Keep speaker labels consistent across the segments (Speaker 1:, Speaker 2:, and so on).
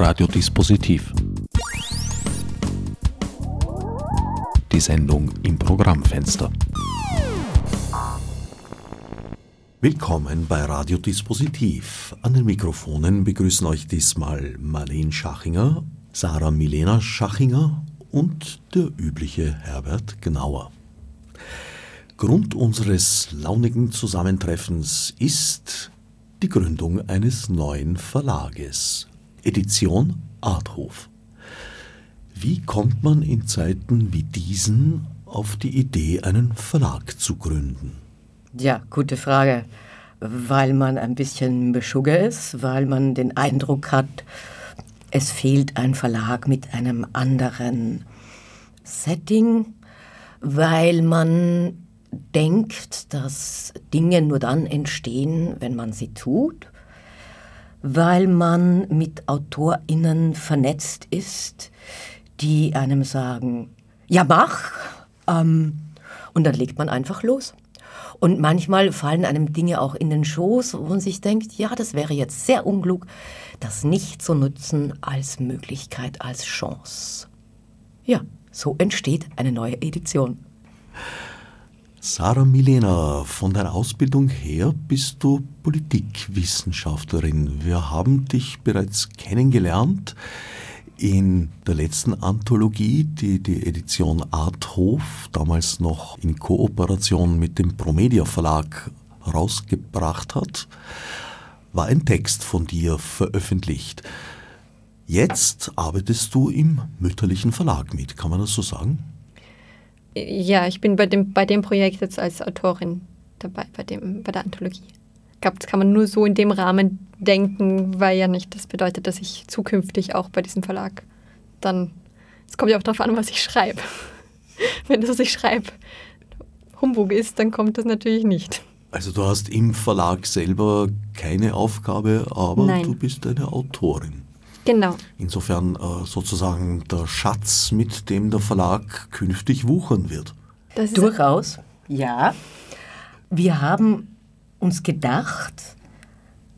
Speaker 1: Radiodispositiv. Die Sendung im Programmfenster. Willkommen bei Radiodispositiv. An den Mikrofonen begrüßen euch diesmal Marlene Schachinger, Sarah Milena Schachinger und der übliche Herbert Gnauer. Grund unseres launigen Zusammentreffens ist die Gründung eines neuen Verlages, Edition Arthof. Wie kommt man in Zeiten wie diesen auf die Idee, einen Verlag zu gründen?
Speaker 2: Ja, gute Frage. Weil man ein bisschen beschugger ist, weil man den Eindruck hat, es fehlt ein Verlag mit einem anderen Setting, weil man denkt, dass Dinge nur dann entstehen, wenn man sie tut, weil man mit Autorinnen vernetzt ist, die einem sagen, ja mach, ähm, und dann legt man einfach los. Und manchmal fallen einem Dinge auch in den Schoß, wo man sich denkt, ja, das wäre jetzt sehr unklug, das nicht zu nutzen als Möglichkeit, als Chance. Ja, so entsteht eine neue Edition.
Speaker 1: Sarah Milena, von der Ausbildung her bist du Politikwissenschaftlerin. Wir haben dich bereits kennengelernt in der letzten Anthologie, die die Edition Arthof damals noch in Kooperation mit dem Promedia Verlag rausgebracht hat, war ein Text von dir veröffentlicht. Jetzt arbeitest du im mütterlichen Verlag mit, kann man das so sagen?
Speaker 3: Ja, ich bin bei dem, bei dem Projekt jetzt als Autorin dabei, bei, dem, bei der Anthologie. Ich glaube, das kann man nur so in dem Rahmen denken, weil ja nicht das bedeutet, dass ich zukünftig auch bei diesem Verlag dann. Es kommt ja auch darauf an, was ich schreibe. Wenn das, was ich schreibe, Humbug ist, dann kommt das natürlich nicht.
Speaker 1: Also du hast im Verlag selber keine Aufgabe, aber Nein. du bist eine Autorin.
Speaker 3: Genau.
Speaker 1: Insofern äh, sozusagen der Schatz, mit dem der Verlag künftig wuchern wird.
Speaker 2: Durchaus, ja. Wir haben uns gedacht,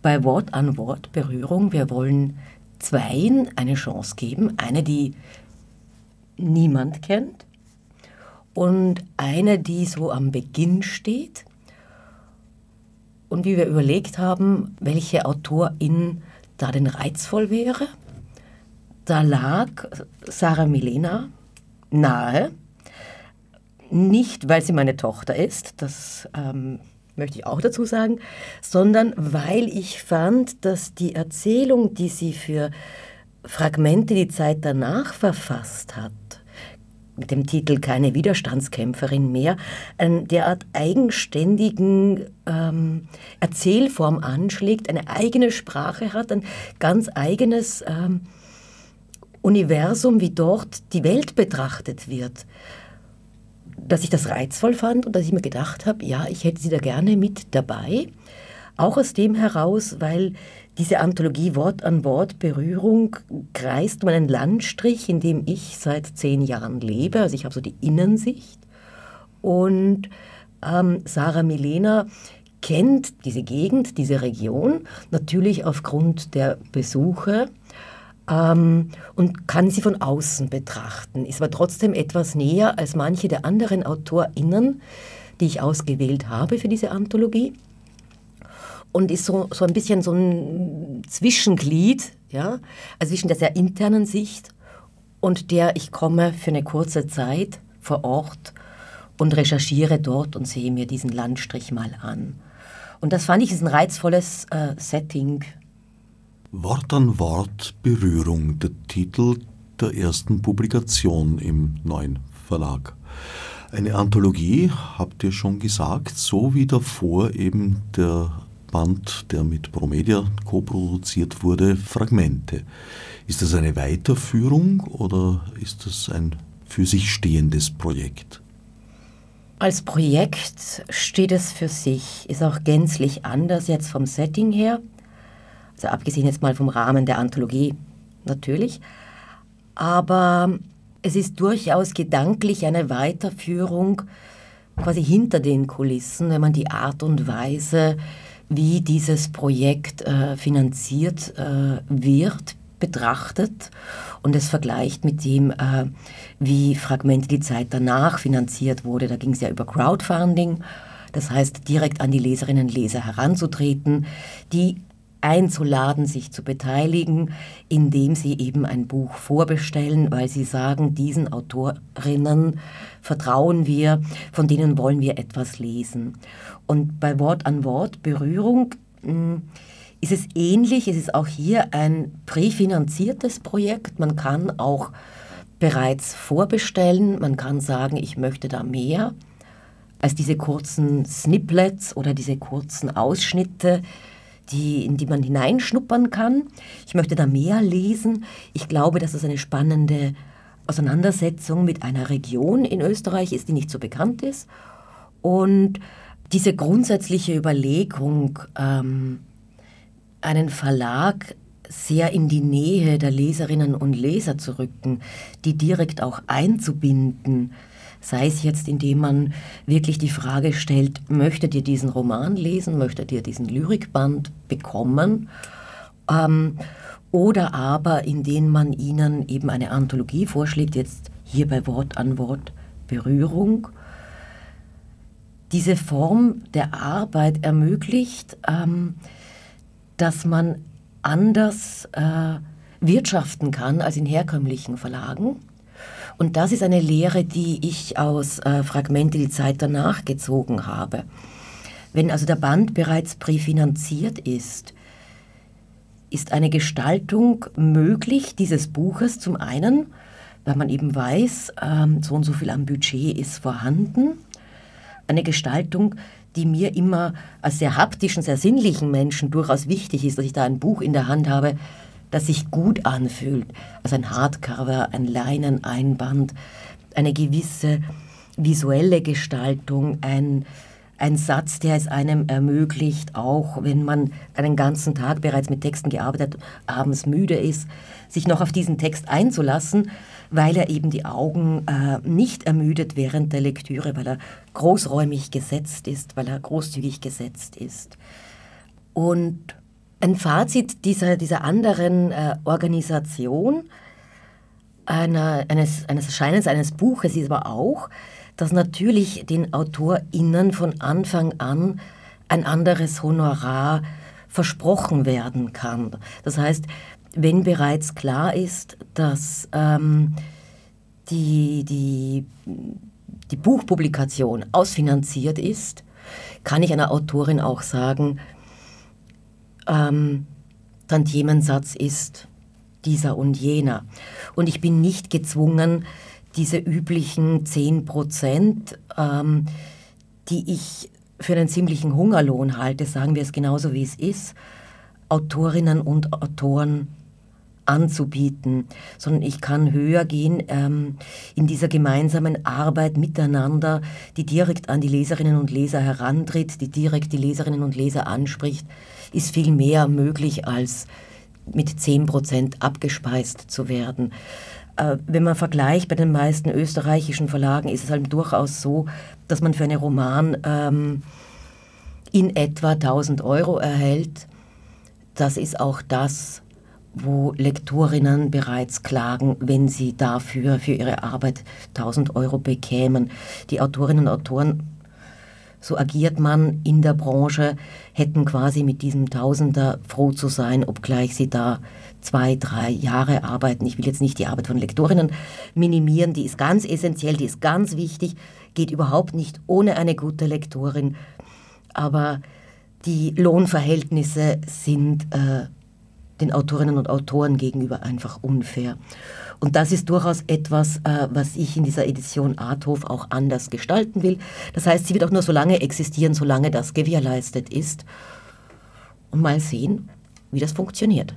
Speaker 2: bei Wort an Wort Berührung, wir wollen Zweien eine Chance geben. Eine, die niemand kennt und eine, die so am Beginn steht. Und wie wir überlegt haben, welche Autorin da denn reizvoll wäre, da lag Sarah Milena nahe. Nicht, weil sie meine Tochter ist, das ähm, möchte ich auch dazu sagen, sondern weil ich fand, dass die Erzählung, die sie für Fragmente die Zeit danach verfasst hat, mit dem Titel Keine Widerstandskämpferin mehr, eine derart eigenständigen ähm, Erzählform anschlägt, eine eigene Sprache hat, ein ganz eigenes ähm, Universum, wie dort die Welt betrachtet wird, dass ich das reizvoll fand und dass ich mir gedacht habe, ja, ich hätte sie da gerne mit dabei. Auch aus dem heraus, weil diese Anthologie Wort an Wort Berührung kreist um einen Landstrich, in dem ich seit zehn Jahren lebe. Also ich habe so die Innensicht. Und ähm, Sarah Milena kennt diese Gegend, diese Region, natürlich aufgrund der Besuche ähm, und kann sie von außen betrachten, ist aber trotzdem etwas näher als manche der anderen AutorInnen, die ich ausgewählt habe für diese Anthologie. Und ist so, so ein bisschen so ein Zwischenglied, ja, also zwischen der sehr internen Sicht und der ich komme für eine kurze Zeit vor Ort und recherchiere dort und sehe mir diesen Landstrich mal an. Und das fand ich ist ein reizvolles äh, Setting
Speaker 1: Wort an Wort Berührung, der Titel der ersten Publikation im neuen Verlag. Eine Anthologie, habt ihr schon gesagt, so wie davor eben der Band, der mit Promedia co-produziert wurde, Fragmente. Ist das eine Weiterführung oder ist das ein für sich stehendes Projekt?
Speaker 2: Als Projekt steht es für sich, ist auch gänzlich anders jetzt vom Setting her. Also abgesehen jetzt mal vom Rahmen der Anthologie natürlich. Aber es ist durchaus gedanklich eine Weiterführung quasi hinter den Kulissen, wenn man die Art und Weise, wie dieses Projekt äh, finanziert äh, wird, betrachtet und es vergleicht mit dem, äh, wie Fragmente die Zeit danach finanziert wurde. Da ging es ja über Crowdfunding, das heißt direkt an die Leserinnen und Leser heranzutreten, die einzuladen, sich zu beteiligen, indem sie eben ein Buch vorbestellen, weil sie sagen, diesen Autorinnen vertrauen wir, von denen wollen wir etwas lesen. Und bei Wort an Wort Berührung hm, ist es ähnlich, es ist auch hier ein präfinanziertes Projekt. Man kann auch bereits vorbestellen, man kann sagen, ich möchte da mehr als diese kurzen Snippets oder diese kurzen Ausschnitte, die, in die man hineinschnuppern kann. Ich möchte da mehr lesen. Ich glaube, dass es eine spannende Auseinandersetzung mit einer Region in Österreich ist, die nicht so bekannt ist. Und diese grundsätzliche Überlegung, ähm, einen Verlag sehr in die Nähe der Leserinnen und Leser zu rücken, die direkt auch einzubinden, sei es jetzt, indem man wirklich die Frage stellt, möchtet ihr diesen Roman lesen, möchtet ihr diesen Lyrikband bekommen, ähm, oder aber indem man ihnen eben eine Anthologie vorschlägt, jetzt hier bei Wort an Wort Berührung, diese Form der Arbeit ermöglicht, ähm, dass man anders äh, wirtschaften kann als in herkömmlichen Verlagen. Und das ist eine Lehre, die ich aus äh, Fragmente die Zeit danach gezogen habe. Wenn also der Band bereits präfinanziert ist, ist eine Gestaltung möglich dieses Buches zum einen, weil man eben weiß, ähm, so und so viel am Budget ist vorhanden. Eine Gestaltung, die mir immer als sehr haptischen, sehr sinnlichen Menschen durchaus wichtig ist, dass ich da ein Buch in der Hand habe, das sich gut anfühlt. Also ein Hardcover, ein Leineneinband, eine gewisse visuelle Gestaltung, ein, ein Satz, der es einem ermöglicht, auch wenn man einen ganzen Tag bereits mit Texten gearbeitet, abends müde ist, sich noch auf diesen Text einzulassen, weil er eben die Augen äh, nicht ermüdet während der Lektüre, weil er großräumig gesetzt ist, weil er großzügig gesetzt ist. Und ein Fazit dieser, dieser anderen äh, Organisation, einer, eines, eines Erscheinens eines Buches ist aber auch, dass natürlich den AutorInnen von Anfang an ein anderes Honorar versprochen werden kann. Das heißt, wenn bereits klar ist, dass ähm, die, die, die Buchpublikation ausfinanziert ist, kann ich einer Autorin auch sagen, ähm, Tantiemensatz ist dieser und jener. Und ich bin nicht gezwungen, diese üblichen 10 Prozent, ähm, die ich für einen ziemlichen Hungerlohn halte, sagen wir es genauso wie es ist, Autorinnen und Autoren anzubieten, sondern ich kann höher gehen ähm, in dieser gemeinsamen Arbeit miteinander, die direkt an die Leserinnen und Leser herantritt, die direkt die Leserinnen und Leser anspricht, ist viel mehr möglich als mit 10 Prozent abgespeist zu werden. Äh, wenn man vergleicht bei den meisten österreichischen Verlagen, ist es halt durchaus so, dass man für einen Roman ähm, in etwa 1000 Euro erhält. Das ist auch das, wo Lektorinnen bereits klagen, wenn sie dafür für ihre Arbeit 1000 Euro bekämen. Die Autorinnen und Autoren, so agiert man in der Branche, hätten quasi mit diesem Tausender froh zu sein, obgleich sie da zwei, drei Jahre arbeiten. Ich will jetzt nicht die Arbeit von Lektorinnen minimieren, die ist ganz essentiell, die ist ganz wichtig, geht überhaupt nicht ohne eine gute Lektorin, aber die Lohnverhältnisse sind äh, den Autorinnen und Autoren gegenüber einfach unfair. Und das ist durchaus etwas, äh, was ich in dieser Edition Arthof auch anders gestalten will. Das heißt, sie wird auch nur so lange existieren, solange das gewährleistet ist. Und mal sehen, wie das funktioniert.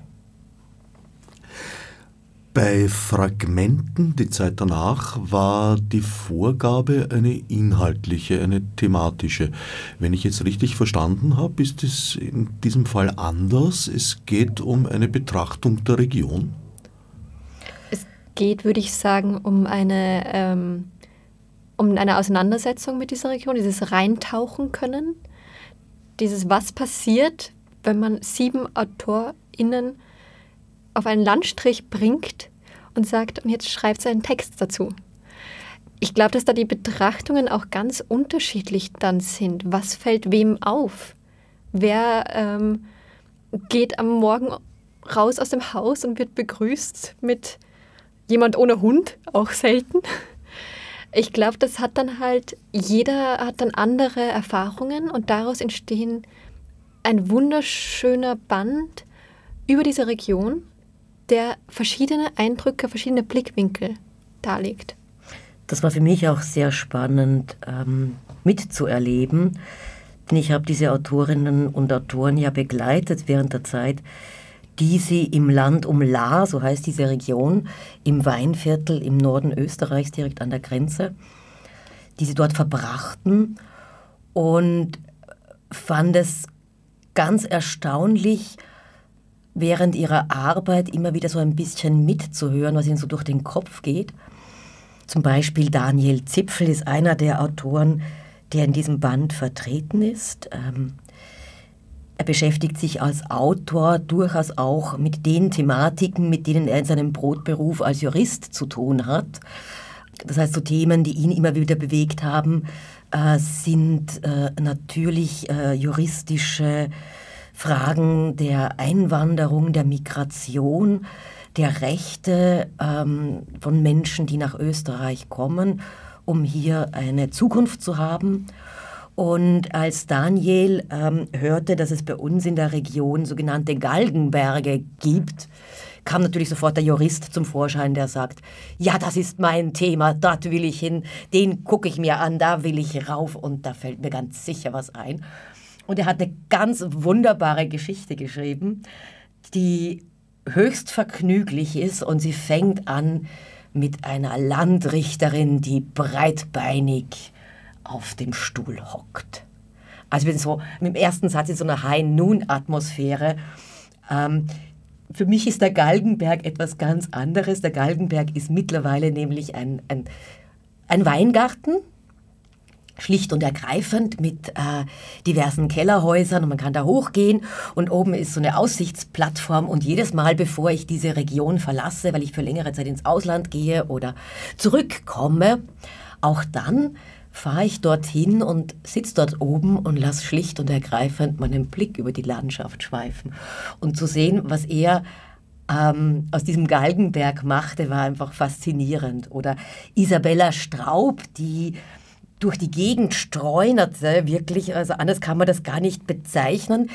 Speaker 1: Bei Fragmenten, die Zeit danach, war die Vorgabe eine inhaltliche, eine thematische. Wenn ich jetzt richtig verstanden habe, ist es in diesem Fall anders. Es geht um eine Betrachtung der Region.
Speaker 3: Geht, würde ich sagen, um eine, ähm, um eine Auseinandersetzung mit dieser Region, dieses Reintauchen können, dieses Was passiert, wenn man sieben AutorInnen auf einen Landstrich bringt und sagt, und jetzt schreibt sie einen Text dazu. Ich glaube, dass da die Betrachtungen auch ganz unterschiedlich dann sind. Was fällt wem auf? Wer ähm, geht am Morgen raus aus dem Haus und wird begrüßt mit jemand ohne Hund, auch selten. Ich glaube, das hat dann halt, jeder hat dann andere Erfahrungen und daraus entstehen ein wunderschöner Band über diese Region, der verschiedene Eindrücke, verschiedene Blickwinkel darlegt.
Speaker 2: Das war für mich auch sehr spannend ähm, mitzuerleben, denn ich habe diese Autorinnen und Autoren ja begleitet während der Zeit, die sie im Land um La, so heißt diese Region, im Weinviertel im Norden Österreichs, direkt an der Grenze, die sie dort verbrachten und fand es ganz erstaunlich, während ihrer Arbeit immer wieder so ein bisschen mitzuhören, was ihnen so durch den Kopf geht. Zum Beispiel Daniel Zipfel ist einer der Autoren, der in diesem Band vertreten ist. Ähm, er beschäftigt sich als Autor durchaus auch mit den Thematiken, mit denen er in seinem Brotberuf als Jurist zu tun hat. Das heißt, so Themen, die ihn immer wieder bewegt haben, äh, sind äh, natürlich äh, juristische Fragen der Einwanderung, der Migration, der Rechte ähm, von Menschen, die nach Österreich kommen, um hier eine Zukunft zu haben und als Daniel ähm, hörte, dass es bei uns in der Region sogenannte Galgenberge gibt, kam natürlich sofort der Jurist zum Vorschein, der sagt, ja, das ist mein Thema, dort will ich hin, den gucke ich mir an, da will ich rauf und da fällt mir ganz sicher was ein. Und er hat eine ganz wunderbare Geschichte geschrieben, die höchst vergnüglich ist und sie fängt an mit einer Landrichterin, die breitbeinig auf dem Stuhl hockt. Also wir so im ersten Satz in so einer High-Noon-Atmosphäre. Ähm, für mich ist der Galgenberg etwas ganz anderes. Der Galgenberg ist mittlerweile nämlich ein, ein, ein Weingarten, schlicht und ergreifend mit äh, diversen Kellerhäusern und man kann da hochgehen und oben ist so eine Aussichtsplattform und jedes Mal, bevor ich diese Region verlasse, weil ich für längere Zeit ins Ausland gehe oder zurückkomme, auch dann fahre ich dorthin und sitze dort oben und lasse schlicht und ergreifend meinen Blick über die Landschaft schweifen. Und zu sehen, was er ähm, aus diesem Galgenberg machte, war einfach faszinierend. Oder Isabella Straub, die durch die Gegend streunerte, wirklich, also anders kann man das gar nicht bezeichnen,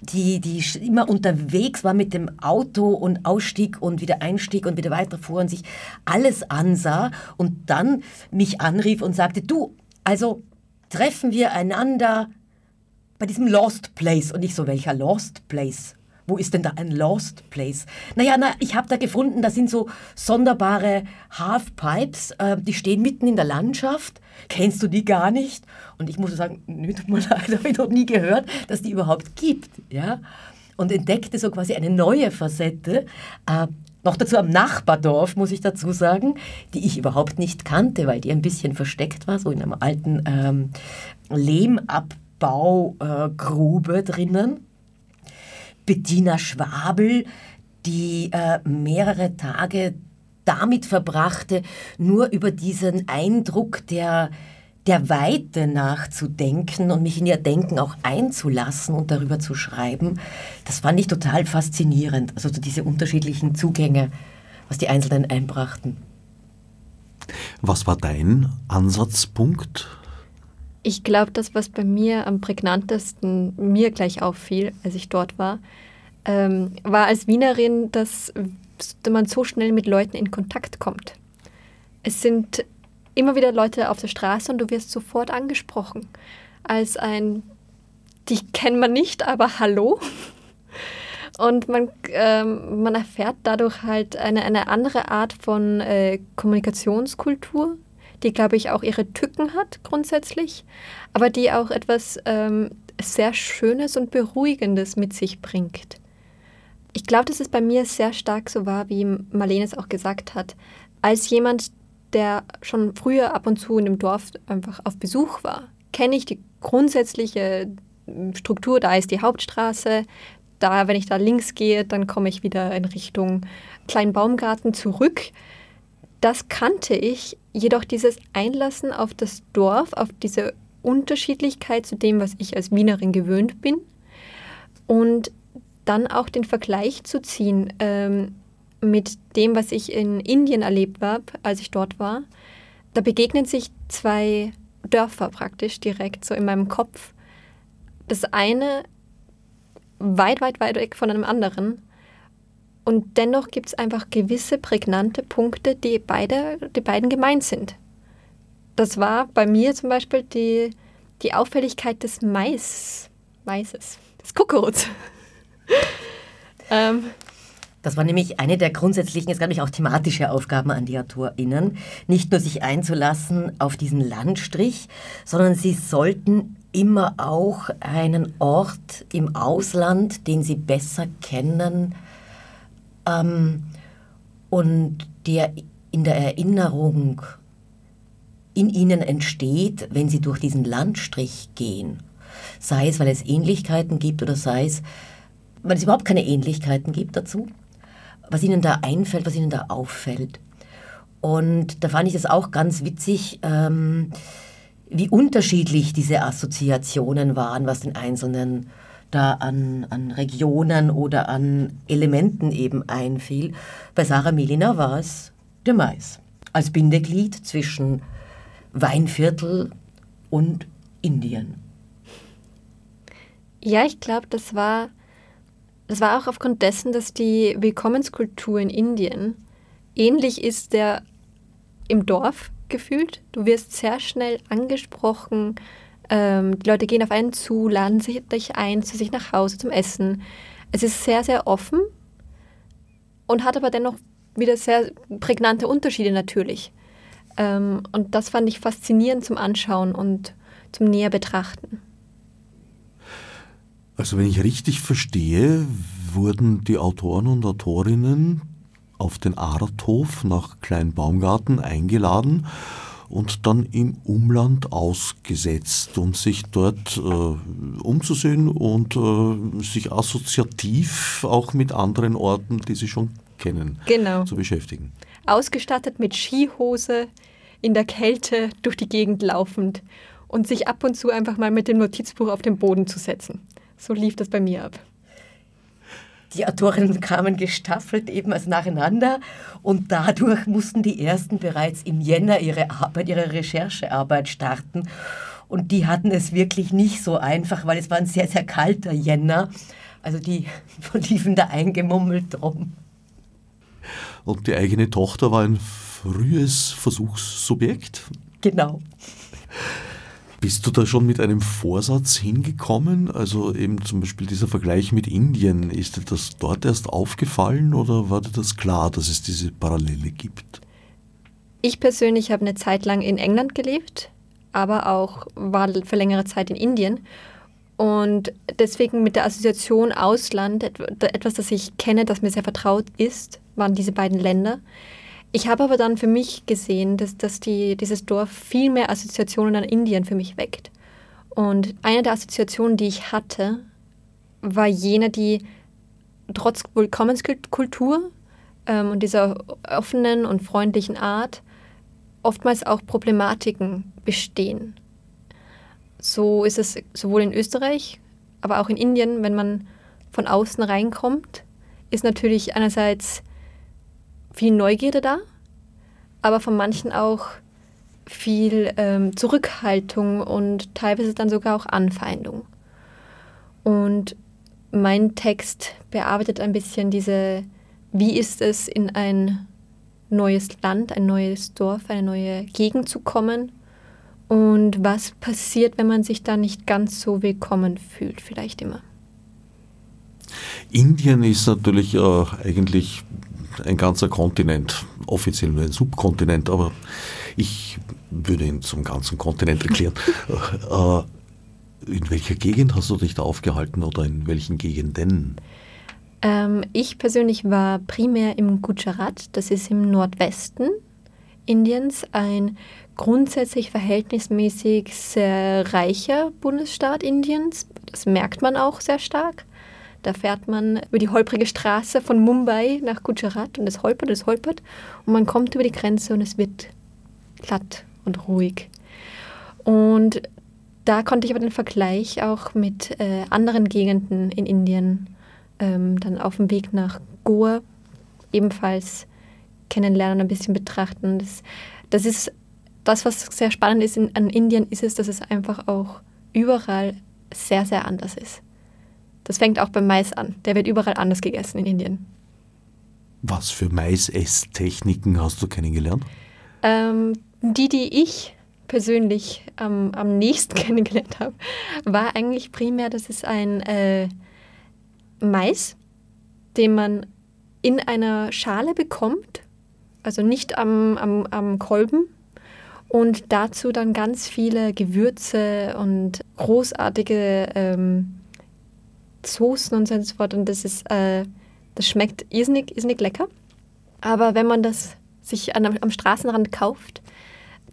Speaker 2: die, die immer unterwegs war mit dem Auto und ausstieg und wieder einstieg und wieder weiterfuhr und sich alles ansah und dann mich anrief und sagte, du, also treffen wir einander bei diesem Lost Place. Und ich so, welcher Lost Place? Wo ist denn da ein Lost Place? Naja, na, ich habe da gefunden, da sind so sonderbare Halfpipes, äh, die stehen mitten in der Landschaft. Kennst du die gar nicht? Und ich muss sagen, nö, tut mir leid, habe ich noch nie gehört, dass die überhaupt gibt. Ja? Und entdeckte so quasi eine neue Facette. Äh, noch dazu am Nachbardorf, muss ich dazu sagen, die ich überhaupt nicht kannte, weil die ein bisschen versteckt war, so in einem alten ähm, Lehmabbaugrube äh, drinnen. Bettina Schwabel, die äh, mehrere Tage damit verbrachte, nur über diesen Eindruck der, der Weite nachzudenken und mich in ihr Denken auch einzulassen und darüber zu schreiben, das fand ich total faszinierend. Also so diese unterschiedlichen Zugänge, was die Einzelnen einbrachten.
Speaker 1: Was war dein Ansatzpunkt?
Speaker 3: Ich glaube, das, was bei mir am prägnantesten mir gleich auffiel, als ich dort war, ähm, war als Wienerin, dass man so schnell mit Leuten in Kontakt kommt. Es sind immer wieder Leute auf der Straße und du wirst sofort angesprochen als ein, dich kennt man nicht, aber hallo. Und man, ähm, man erfährt dadurch halt eine, eine andere Art von äh, Kommunikationskultur, die, glaube ich, auch ihre Tücken hat grundsätzlich, aber die auch etwas ähm, sehr Schönes und Beruhigendes mit sich bringt. Ich glaube, dass es bei mir sehr stark so war, wie Marlene es auch gesagt hat. Als jemand, der schon früher ab und zu in dem Dorf einfach auf Besuch war, kenne ich die grundsätzliche Struktur. Da ist die Hauptstraße, da, wenn ich da links gehe, dann komme ich wieder in Richtung kleinen Baumgarten zurück. Das kannte ich, jedoch dieses Einlassen auf das Dorf, auf diese Unterschiedlichkeit zu dem, was ich als Wienerin gewöhnt bin und dann auch den Vergleich zu ziehen ähm, mit dem, was ich in Indien erlebt habe, als ich dort war. Da begegnen sich zwei Dörfer praktisch direkt so in meinem Kopf. Das eine weit, weit, weit weg von einem anderen. Und dennoch gibt es einfach gewisse prägnante Punkte, die, beide, die beiden gemeint sind. Das war bei mir zum Beispiel die, die Auffälligkeit des Mais, Maises, des Kuckucks.
Speaker 2: ähm, das war nämlich eine der grundsätzlichen, es gab nämlich auch thematische Aufgaben an die AutorInnen, nicht nur sich einzulassen auf diesen Landstrich, sondern sie sollten immer auch einen Ort im Ausland, den sie besser kennen ähm, und der in der Erinnerung in ihnen entsteht, wenn sie durch diesen Landstrich gehen. Sei es, weil es Ähnlichkeiten gibt oder sei es, weil es überhaupt keine Ähnlichkeiten gibt dazu was ihnen da einfällt, was ihnen da auffällt. Und da fand ich das auch ganz witzig, ähm, wie unterschiedlich diese Assoziationen waren, was den Einzelnen da an, an Regionen oder an Elementen eben einfiel. Bei Sarah Milina war es der Mais als Bindeglied zwischen Weinviertel und Indien.
Speaker 3: Ja, ich glaube, das war das war auch aufgrund dessen, dass die Willkommenskultur in Indien ähnlich ist der im Dorf gefühlt. Du wirst sehr schnell angesprochen. Ähm, die Leute gehen auf einen zu, laden sich dich ein zu sich nach Hause zum Essen. Es ist sehr, sehr offen und hat aber dennoch wieder sehr prägnante Unterschiede natürlich. Ähm, und das fand ich faszinierend zum Anschauen und zum näher betrachten.
Speaker 1: Also wenn ich richtig verstehe, wurden die Autoren und Autorinnen auf den Arthof nach Kleinbaumgarten eingeladen und dann im Umland ausgesetzt, um sich dort äh, umzusehen und äh, sich assoziativ auch mit anderen Orten, die sie schon kennen, genau. zu beschäftigen.
Speaker 3: Ausgestattet mit Skihose, in der Kälte durch die Gegend laufend und sich ab und zu einfach mal mit dem Notizbuch auf den Boden zu setzen. So lief das bei mir ab.
Speaker 2: Die Autorinnen kamen gestaffelt eben als nacheinander und dadurch mussten die ersten bereits im Jänner ihre Arbeit, ihre Recherchearbeit starten. Und die hatten es wirklich nicht so einfach, weil es war ein sehr, sehr kalter Jänner. Also die liefen da eingemummelt rum.
Speaker 1: Und die eigene Tochter war ein frühes Versuchssubjekt?
Speaker 2: Genau.
Speaker 1: Bist du da schon mit einem Vorsatz hingekommen? Also eben zum Beispiel dieser Vergleich mit Indien, ist dir das dort erst aufgefallen oder war dir das klar, dass es diese Parallele gibt?
Speaker 3: Ich persönlich habe eine Zeit lang in England gelebt, aber auch war für längere Zeit in Indien. Und deswegen mit der Assoziation Ausland, etwas, das ich kenne, das mir sehr vertraut ist, waren diese beiden Länder. Ich habe aber dann für mich gesehen, dass, dass die, dieses Dorf viel mehr Assoziationen an Indien für mich weckt. Und eine der Assoziationen, die ich hatte, war jene, die trotz Willkommenskultur ähm, und dieser offenen und freundlichen Art oftmals auch Problematiken bestehen. So ist es sowohl in Österreich, aber auch in Indien, wenn man von außen reinkommt, ist natürlich einerseits viel Neugierde da, aber von manchen auch viel ähm, Zurückhaltung und teilweise dann sogar auch Anfeindung. Und mein Text bearbeitet ein bisschen diese, wie ist es in ein neues Land, ein neues Dorf, eine neue Gegend zu kommen und was passiert, wenn man sich da nicht ganz so willkommen fühlt, vielleicht immer.
Speaker 1: Indien ist natürlich äh, eigentlich ein ganzer Kontinent, offiziell nur ein Subkontinent, aber ich würde ihn zum ganzen Kontinent erklären. Äh, in welcher Gegend hast du dich da aufgehalten oder in welchen Gegenden?
Speaker 3: Ähm, ich persönlich war primär im Gujarat, das ist im Nordwesten Indiens, ein grundsätzlich verhältnismäßig sehr reicher Bundesstaat Indiens. Das merkt man auch sehr stark. Da fährt man über die holprige Straße von Mumbai nach Gujarat und es holpert, es holpert und man kommt über die Grenze und es wird glatt und ruhig. Und da konnte ich aber den Vergleich auch mit äh, anderen Gegenden in Indien ähm, dann auf dem Weg nach Goa ebenfalls kennenlernen, ein bisschen betrachten. Das, das ist das, was sehr spannend ist in, an Indien, ist es, dass es einfach auch überall sehr, sehr anders ist. Das fängt auch beim Mais an. Der wird überall anders gegessen in Indien.
Speaker 1: Was für Mais-Esstechniken hast du kennengelernt?
Speaker 3: Ähm, die, die ich persönlich ähm, am nächsten kennengelernt habe, war eigentlich primär, dass es ein äh, Mais, den man in einer Schale bekommt, also nicht am, am, am Kolben, und dazu dann ganz viele Gewürze und großartige ähm, Soßen und so fort. Und das ist, äh, das schmeckt irrsinnig, irrsinnig lecker. Aber wenn man das sich an, am Straßenrand kauft,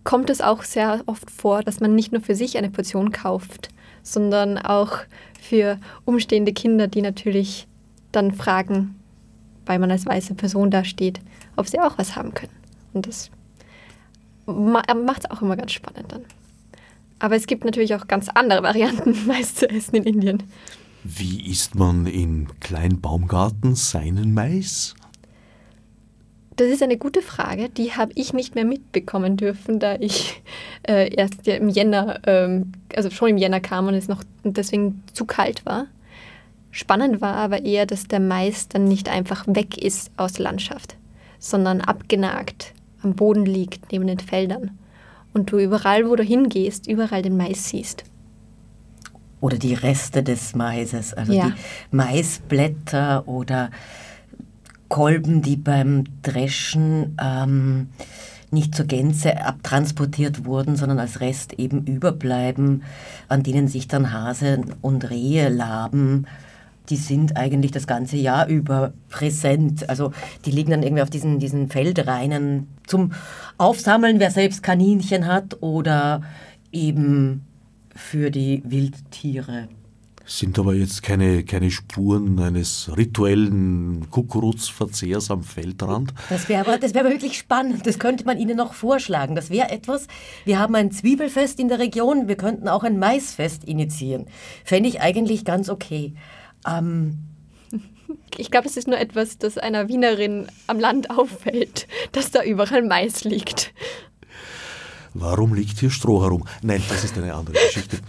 Speaker 3: kommt es auch sehr oft vor, dass man nicht nur für sich eine Portion kauft, sondern auch für umstehende Kinder, die natürlich dann fragen, weil man als weiße Person da steht, ob sie auch was haben können. Und das macht es auch immer ganz spannend dann. Aber es gibt natürlich auch ganz andere Varianten, Mais zu essen in Indien.
Speaker 1: Wie isst man in Kleinbaumgarten seinen Mais?
Speaker 3: Das ist eine gute Frage. Die habe ich nicht mehr mitbekommen dürfen, da ich äh, erst im Jänner, ähm, also schon im Jänner kam und es noch deswegen zu kalt war. Spannend war aber eher, dass der Mais dann nicht einfach weg ist aus der Landschaft, sondern abgenagt am Boden liegt, neben den Feldern. Und du überall, wo du hingehst, überall den Mais siehst.
Speaker 2: Oder die Reste des Maises, also ja. die Maisblätter oder Kolben, die beim Dreschen ähm, nicht zur Gänze abtransportiert wurden, sondern als Rest eben überbleiben, an denen sich dann Hase und Rehe laben die sind eigentlich das ganze Jahr über präsent. Also die liegen dann irgendwie auf diesen, diesen Feldreinen zum Aufsammeln, wer selbst Kaninchen hat oder eben für die Wildtiere.
Speaker 1: Sind aber jetzt keine, keine Spuren eines rituellen Kuckurutzverzehrs am Feldrand.
Speaker 2: Das wäre aber, wär aber wirklich spannend. Das könnte man Ihnen noch vorschlagen. Das wäre etwas, wir haben ein Zwiebelfest in der Region, wir könnten auch ein Maisfest initiieren. Fände ich eigentlich ganz okay. Ähm,
Speaker 3: ich glaube, es ist nur etwas, das einer Wienerin am Land auffällt, dass da überall Mais liegt.
Speaker 1: Warum liegt hier Stroh herum? Nein, das ist eine andere Geschichte.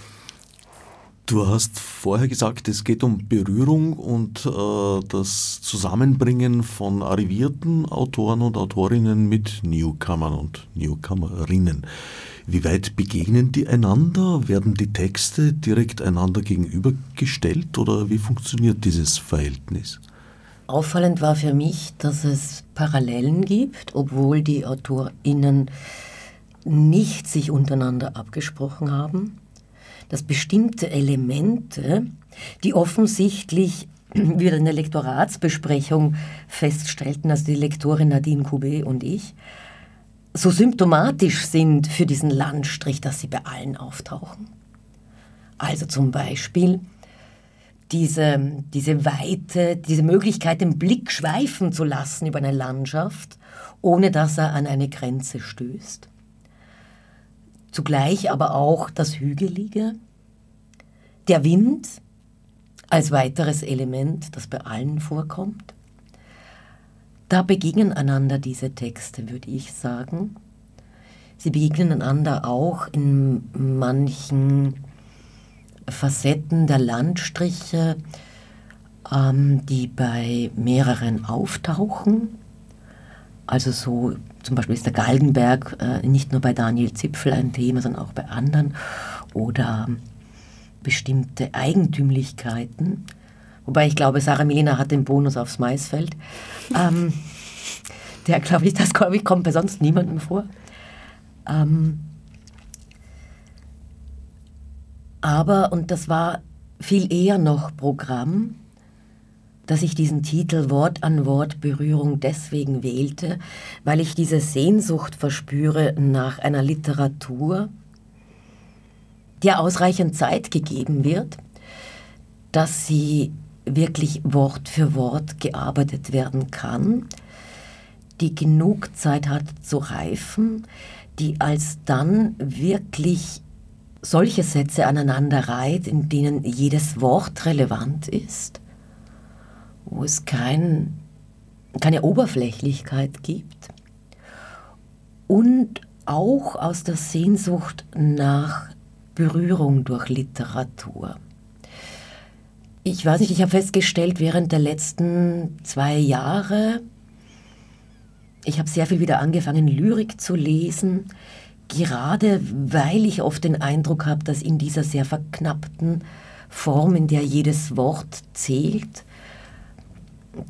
Speaker 1: Du hast vorher gesagt, es geht um Berührung und äh, das Zusammenbringen von arrivierten Autoren und Autorinnen mit Newcomern und Newcomerinnen. Wie weit begegnen die einander? Werden die Texte direkt einander gegenübergestellt oder wie funktioniert dieses Verhältnis?
Speaker 2: Auffallend war für mich, dass es Parallelen gibt, obwohl die AutorInnen nicht sich untereinander abgesprochen haben, dass bestimmte Elemente, die offensichtlich wir in der Lektoratsbesprechung feststellten, also die Lektorin Nadine Coubet und ich, so symptomatisch sind für diesen Landstrich, dass sie bei allen auftauchen. Also zum Beispiel diese, diese Weite, diese Möglichkeit, den Blick schweifen zu lassen über eine Landschaft, ohne dass er an eine Grenze stößt. Zugleich aber auch das Hügelige, der Wind als weiteres Element, das bei allen vorkommt, da begegnen einander diese Texte, würde ich sagen. Sie begegnen einander auch in manchen Facetten der Landstriche, ähm, die bei mehreren auftauchen. Also so zum Beispiel ist der Galgenberg äh, nicht nur bei Daniel Zipfel ein Thema, sondern auch bei anderen. Oder bestimmte Eigentümlichkeiten. Wobei ich glaube, Sarah Milena hat den Bonus aufs Maisfeld. Ähm, der, glaube ich, das ich, kommt bei sonst niemandem vor. Ähm, aber, und das war viel eher noch Programm, dass ich diesen Titel Wort an Wort Berührung deswegen wählte, weil ich diese Sehnsucht verspüre nach einer Literatur, der ausreichend Zeit gegeben wird, dass sie wirklich Wort für Wort gearbeitet werden kann, die genug Zeit hat zu reifen, die als dann wirklich solche Sätze aneinander reiht, in denen jedes Wort relevant ist, wo es kein, keine Oberflächlichkeit gibt und auch aus der Sehnsucht nach Berührung durch Literatur. Ich weiß nicht, ich habe festgestellt, während der letzten zwei Jahre, ich habe sehr viel wieder angefangen, Lyrik zu lesen, gerade weil ich oft den Eindruck habe, dass in dieser sehr verknappten Form, in der jedes Wort zählt,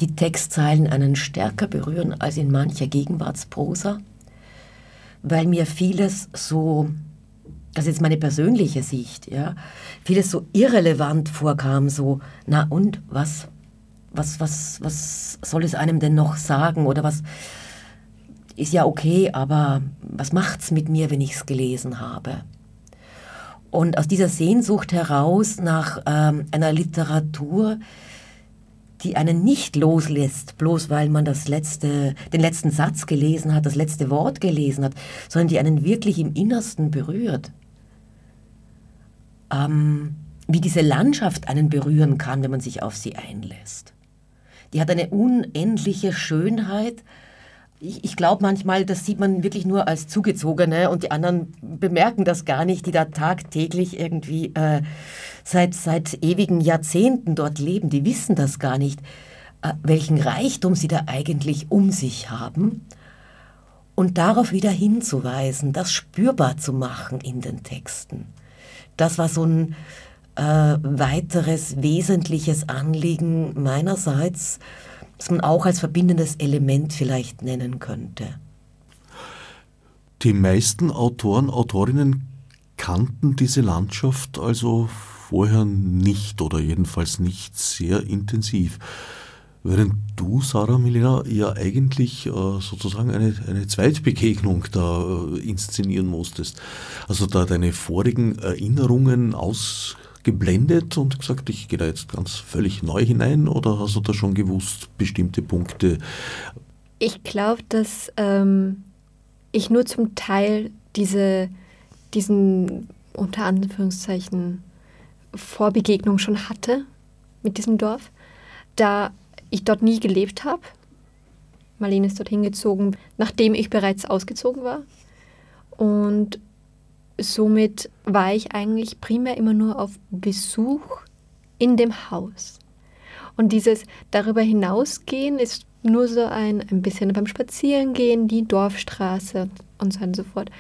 Speaker 2: die Textzeilen einen stärker berühren als in mancher Gegenwartsprosa, weil mir vieles so, das ist jetzt meine persönliche Sicht, ja, vieles so irrelevant vorkam, so, na und, was, was, was, was soll es einem denn noch sagen oder was, ist ja okay, aber was macht's mit mir, wenn ich's gelesen habe? Und aus dieser Sehnsucht heraus nach ähm, einer Literatur, die einen nicht loslässt, bloß weil man das letzte, den letzten Satz gelesen hat, das letzte Wort gelesen hat, sondern die einen wirklich im Innersten berührt. Ähm, wie diese Landschaft einen berühren kann, wenn man sich auf sie einlässt. Die hat eine unendliche Schönheit, ich, ich glaube manchmal, das sieht man wirklich nur als Zugezogene und die anderen bemerken das gar nicht, die da tagtäglich irgendwie äh, seit, seit ewigen Jahrzehnten dort leben. Die wissen das gar nicht, äh, welchen Reichtum sie da eigentlich um sich haben. Und darauf wieder hinzuweisen, das spürbar zu machen in den Texten. Das war so ein äh, weiteres wesentliches Anliegen meinerseits das man auch als verbindendes Element vielleicht nennen könnte.
Speaker 1: Die meisten Autoren, Autorinnen kannten diese Landschaft also vorher nicht oder jedenfalls nicht sehr intensiv. Während du, Sarah Milena, ja eigentlich äh, sozusagen eine, eine Zweitbegegnung da äh, inszenieren musstest. Also da deine vorigen Erinnerungen aus geblendet und gesagt, ich gehe da jetzt ganz völlig neu hinein oder hast du da schon gewusst, bestimmte Punkte?
Speaker 3: Ich glaube, dass ähm, ich nur zum Teil diese, diesen unter Anführungszeichen Vorbegegnung schon hatte mit diesem Dorf, da ich dort nie gelebt habe. Marlene ist dort hingezogen, nachdem ich bereits ausgezogen war. Und somit war ich eigentlich primär immer nur auf Besuch in dem Haus. Und dieses darüber hinausgehen ist nur so ein, ein bisschen beim Spazierengehen, die Dorfstraße und so und so fort.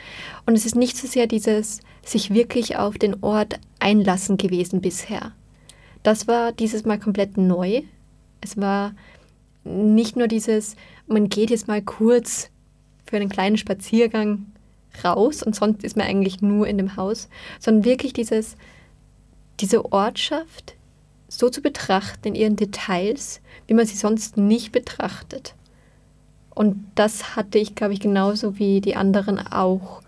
Speaker 3: Und es ist nicht so sehr dieses sich wirklich auf den Ort einlassen gewesen bisher. Das war dieses Mal komplett neu. Es war nicht nur dieses, man geht jetzt mal kurz für einen kleinen Spaziergang raus und sonst ist man eigentlich nur in dem Haus, sondern wirklich dieses, diese Ortschaft so zu betrachten in ihren Details, wie man sie sonst nicht betrachtet. Und das hatte ich, glaube ich, genauso wie die anderen auch.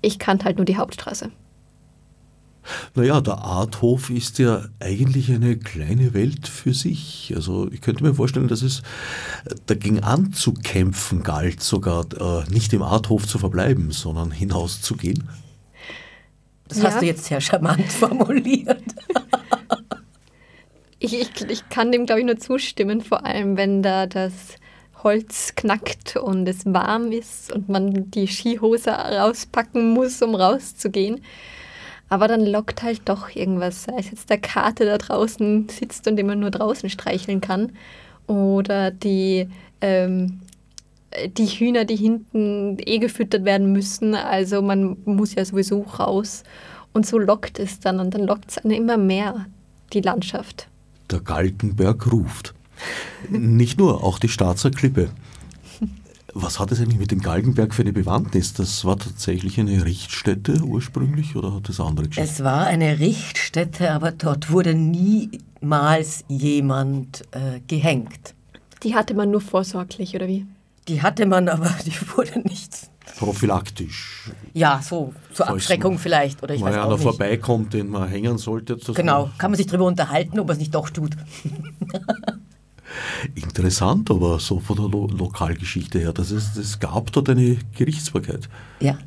Speaker 3: Ich kannte halt nur die Hauptstraße.
Speaker 1: Naja, der Arthof ist ja eigentlich eine kleine Welt für sich. Also ich könnte mir vorstellen, dass es dagegen anzukämpfen galt, sogar äh, nicht im Arthof zu verbleiben, sondern hinauszugehen.
Speaker 2: Das ja. hast du jetzt sehr charmant formuliert.
Speaker 3: ich, ich, ich kann dem, glaube ich, nur zustimmen, vor allem wenn da das Holz knackt und es warm ist und man die Skihose rauspacken muss, um rauszugehen. Aber dann lockt halt doch irgendwas, sei es jetzt der Kater da draußen sitzt und den man nur draußen streicheln kann. Oder die, ähm, die Hühner, die hinten eh gefüttert werden müssen. Also man muss ja sowieso raus. Und so lockt es dann und dann lockt es immer mehr, die Landschaft.
Speaker 1: Der Galgenberg ruft. Nicht nur, auch die Starzer Klippe. Was hat es eigentlich mit dem Galgenberg für eine Bewandtnis? Das war tatsächlich eine Richtstätte ursprünglich oder hat es andere
Speaker 2: Geschichten? Es war eine Richtstätte, aber dort wurde niemals jemand äh, gehängt.
Speaker 3: Die hatte man nur vorsorglich, oder wie?
Speaker 2: Die hatte man, aber die wurde nicht
Speaker 1: prophylaktisch.
Speaker 2: Ja, so zur
Speaker 1: Falls
Speaker 2: Abschreckung
Speaker 1: man-
Speaker 2: vielleicht. Oder ich
Speaker 1: Wenn
Speaker 2: weiß
Speaker 1: einer
Speaker 2: auch nicht.
Speaker 1: vorbeikommt, den man hängen sollte.
Speaker 2: Genau,
Speaker 1: man-
Speaker 2: kann man sich darüber unterhalten, ob er es nicht doch tut.
Speaker 1: Interessant, aber so von der Lo Lokalgeschichte her. Das ist, es gab dort eine Gerichtsbarkeit,
Speaker 2: Ja.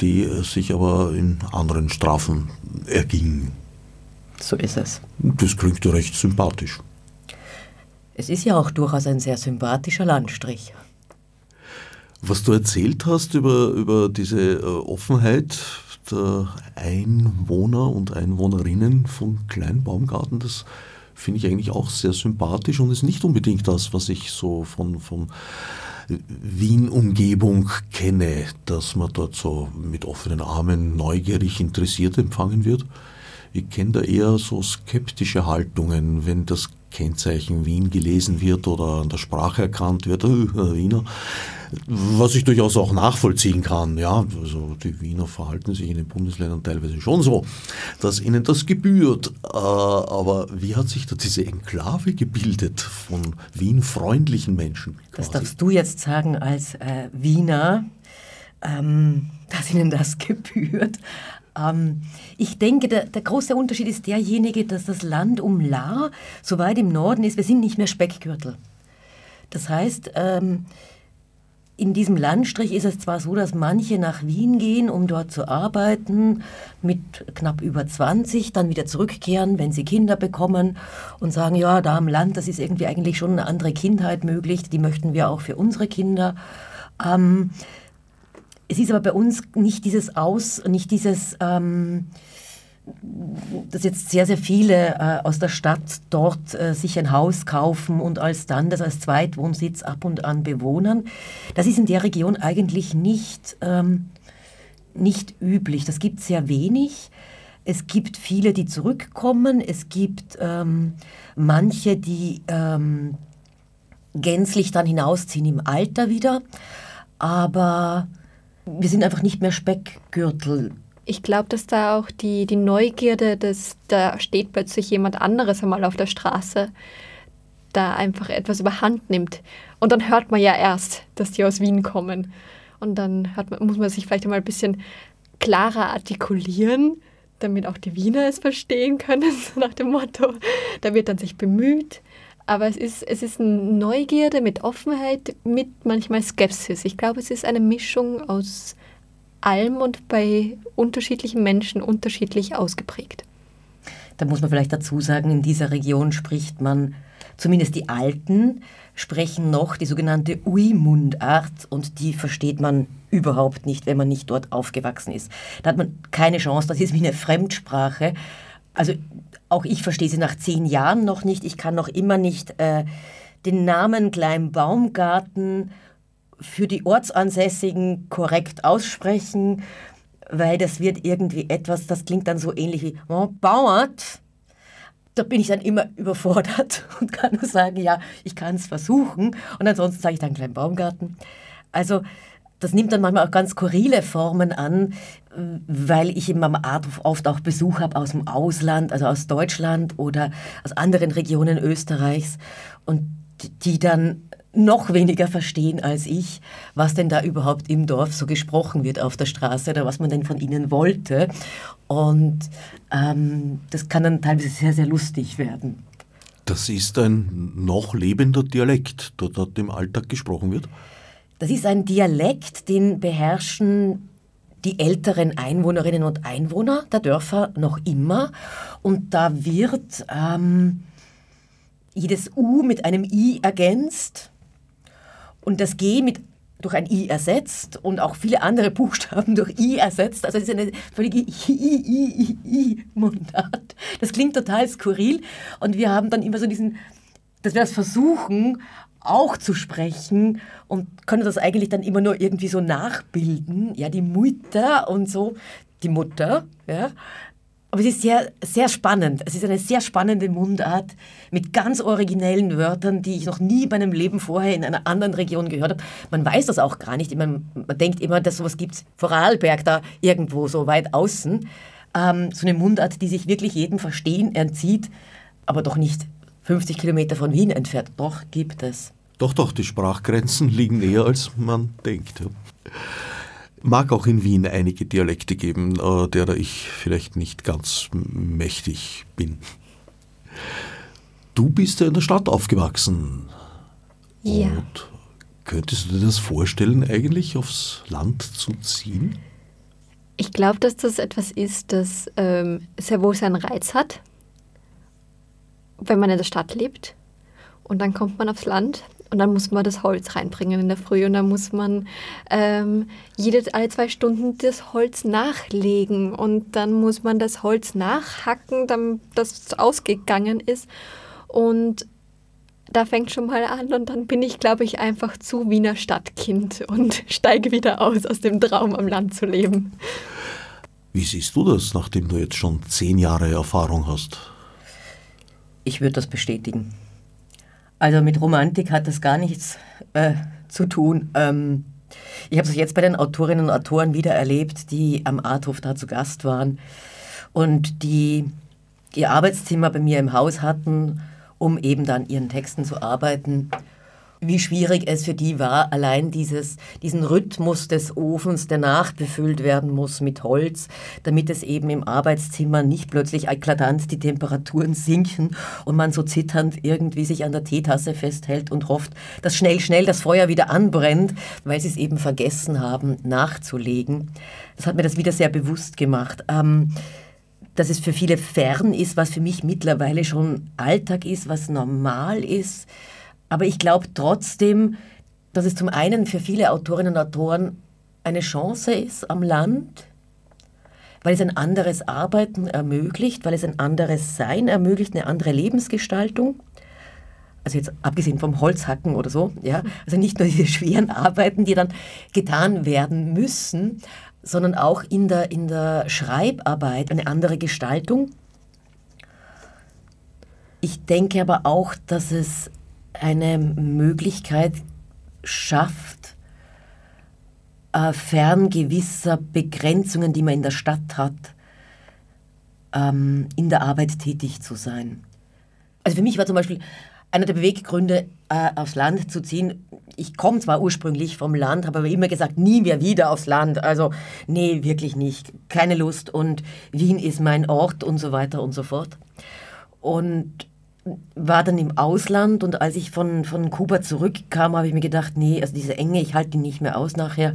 Speaker 1: die äh, sich aber in anderen Strafen erging.
Speaker 2: So ist es.
Speaker 1: Das klingt ja recht sympathisch.
Speaker 2: Es ist ja auch durchaus ein sehr sympathischer Landstrich.
Speaker 1: Was du erzählt hast über, über diese äh, Offenheit der Einwohner und Einwohnerinnen von Kleinbaumgarten, das finde ich eigentlich auch sehr sympathisch und ist nicht unbedingt das, was ich so von, von Wien-Umgebung kenne, dass man dort so mit offenen Armen neugierig interessiert empfangen wird. Ich kenne da eher so skeptische Haltungen, wenn das Kennzeichen Wien gelesen wird oder an der Sprache erkannt wird, äh, Wiener, was ich durchaus auch nachvollziehen kann. Ja, also die Wiener verhalten sich in den Bundesländern teilweise schon so, dass ihnen das gebührt. Äh, aber wie hat sich da diese Enklave gebildet von Wien-freundlichen Menschen?
Speaker 2: Das
Speaker 1: quasi?
Speaker 2: darfst du jetzt sagen als äh, Wiener, ähm, dass ihnen das gebührt. Ähm, ich denke, der, der große Unterschied ist derjenige, dass das Land um La so weit im Norden ist, wir sind nicht mehr Speckgürtel. Das heißt, ähm, in diesem Landstrich ist es zwar so, dass manche nach Wien gehen, um dort zu arbeiten, mit knapp über 20, dann wieder zurückkehren, wenn sie Kinder bekommen und sagen, ja, da am Land, das ist irgendwie eigentlich schon eine andere Kindheit möglich, die möchten wir auch für unsere Kinder. Ähm, es ist aber bei uns nicht dieses Aus, nicht dieses, ähm, dass jetzt sehr, sehr viele äh, aus der Stadt dort äh, sich ein Haus kaufen und als dann das als Zweitwohnsitz ab und an bewohnen. Das ist in der Region eigentlich nicht, ähm, nicht üblich. Das gibt sehr wenig. Es gibt viele, die zurückkommen. Es gibt ähm, manche, die ähm, gänzlich dann hinausziehen im Alter wieder. Aber wir sind einfach nicht mehr Speckgürtel.
Speaker 3: Ich glaube, dass da auch die, die Neugierde, dass da steht plötzlich jemand anderes einmal auf der Straße, da einfach etwas überhand nimmt. Und dann hört man ja erst, dass die aus Wien kommen. Und dann man, muss man sich vielleicht einmal ein bisschen klarer artikulieren, damit auch die Wiener es verstehen können, so nach dem Motto. Da wird dann sich bemüht. Aber es ist, es ist Neugierde mit Offenheit, mit manchmal Skepsis. Ich glaube, es ist eine Mischung aus allem und bei unterschiedlichen Menschen unterschiedlich ausgeprägt.
Speaker 2: Da muss man vielleicht dazu sagen, in dieser Region spricht man, zumindest die Alten, sprechen noch die sogenannte Ui-Mundart und die versteht man überhaupt nicht, wenn man nicht dort aufgewachsen ist. Da hat man keine Chance, das ist wie eine Fremdsprache. Also auch ich verstehe sie nach zehn Jahren noch nicht. Ich kann noch immer nicht äh, den Namen Kleinbaumgarten für die Ortsansässigen korrekt aussprechen, weil das wird irgendwie etwas, das klingt dann so ähnlich wie oh, Bauert. Da bin ich dann immer überfordert und kann nur sagen, ja, ich kann es versuchen. Und ansonsten sage ich dann kleinen Baumgarten. Also das nimmt dann manchmal auch ganz skurrile Formen an, weil ich in meinem Art oft auch Besuch habe aus dem Ausland, also aus Deutschland oder aus anderen Regionen Österreichs und die dann noch weniger verstehen als ich, was denn da überhaupt im Dorf so gesprochen wird auf der Straße oder was man denn von ihnen wollte. Und ähm, das kann dann teilweise sehr, sehr lustig werden.
Speaker 1: Das ist ein noch lebender Dialekt, der dort im Alltag gesprochen wird.
Speaker 2: Das ist ein Dialekt, den beherrschen die älteren Einwohnerinnen und Einwohner der Dörfer noch immer. Und da wird ähm, jedes U mit einem I ergänzt und das G mit durch ein I ersetzt und auch viele andere Buchstaben durch I ersetzt. Also es ist eine völlige I-I-I-I-Mundart. Das klingt total skurril und wir haben dann immer so diesen, dass wir das versuchen auch zu sprechen und können das eigentlich dann immer nur irgendwie so nachbilden. Ja, die Mutter und so, die Mutter, ja. Aber es ist sehr, sehr spannend. Es ist eine sehr spannende Mundart mit ganz originellen Wörtern, die ich noch nie in meinem Leben vorher in einer anderen Region gehört habe. Man weiß das auch gar nicht. Ich meine, man denkt immer, dass sowas gibt es Vorarlberg da irgendwo so weit außen. Ähm, so eine Mundart, die sich wirklich jedem Verstehen entzieht, aber doch nicht 50 Kilometer von Wien entfernt. Doch, gibt es.
Speaker 1: Doch, doch, die Sprachgrenzen liegen näher, als man denkt. Mag auch in Wien einige Dialekte geben, äh, derer ich vielleicht nicht ganz mächtig bin. Du bist ja in der Stadt aufgewachsen.
Speaker 3: Ja.
Speaker 1: Und könntest du dir das vorstellen, eigentlich aufs Land zu ziehen?
Speaker 3: Ich glaube, dass das etwas ist, das ähm, sehr wohl seinen Reiz hat, wenn man in der Stadt lebt. Und dann kommt man aufs Land und dann muss man das Holz reinbringen in der Früh und dann muss man ähm, jede, alle zwei Stunden das Holz nachlegen und dann muss man das Holz nachhacken, damit das ausgegangen ist. Und da fängt schon mal an und dann bin ich, glaube ich, einfach zu Wiener Stadtkind und steige wieder aus aus dem Traum am Land zu leben.
Speaker 1: Wie siehst du das, nachdem du jetzt schon zehn Jahre Erfahrung hast?
Speaker 2: Ich würde das bestätigen. Also mit Romantik hat das gar nichts äh, zu tun. Ähm, ich habe es jetzt bei den Autorinnen und Autoren wieder erlebt, die am Arthof da zu Gast waren und die ihr Arbeitszimmer bei mir im Haus hatten um eben dann ihren Texten zu arbeiten. Wie schwierig es für die war, allein dieses, diesen Rhythmus des Ofens, der nachbefüllt werden muss mit Holz, damit es eben im Arbeitszimmer nicht plötzlich eklatant die Temperaturen sinken und man so zitternd irgendwie sich an der Teetasse festhält und hofft, dass schnell, schnell das Feuer wieder anbrennt, weil sie es eben vergessen haben, nachzulegen. Das hat mir das wieder sehr bewusst gemacht. Ähm, dass es für viele fern ist, was für mich mittlerweile schon Alltag ist, was normal ist. Aber ich glaube trotzdem, dass es zum einen für viele Autorinnen und Autoren eine Chance ist am Land, weil es ein anderes Arbeiten ermöglicht, weil es ein anderes Sein ermöglicht, eine andere Lebensgestaltung. Also jetzt abgesehen vom Holzhacken oder so, ja. Also nicht nur diese schweren Arbeiten, die dann getan werden müssen, sondern auch in der, in der Schreibarbeit eine andere Gestaltung. Ich denke aber auch, dass es eine Möglichkeit schafft, äh, fern gewisser Begrenzungen, die man in der Stadt hat, ähm, in der Arbeit tätig zu sein. Also für mich war zum Beispiel einer der Beweggründe, äh, aufs Land zu ziehen. Ich komme zwar ursprünglich vom Land, habe aber immer gesagt, nie mehr wieder aufs Land. Also, nee, wirklich nicht. Keine Lust und Wien ist mein Ort und so weiter und so fort. Und war dann im Ausland und als ich von, von Kuba zurückkam, habe ich mir gedacht, nee, also diese Enge, ich halte die nicht mehr aus nachher.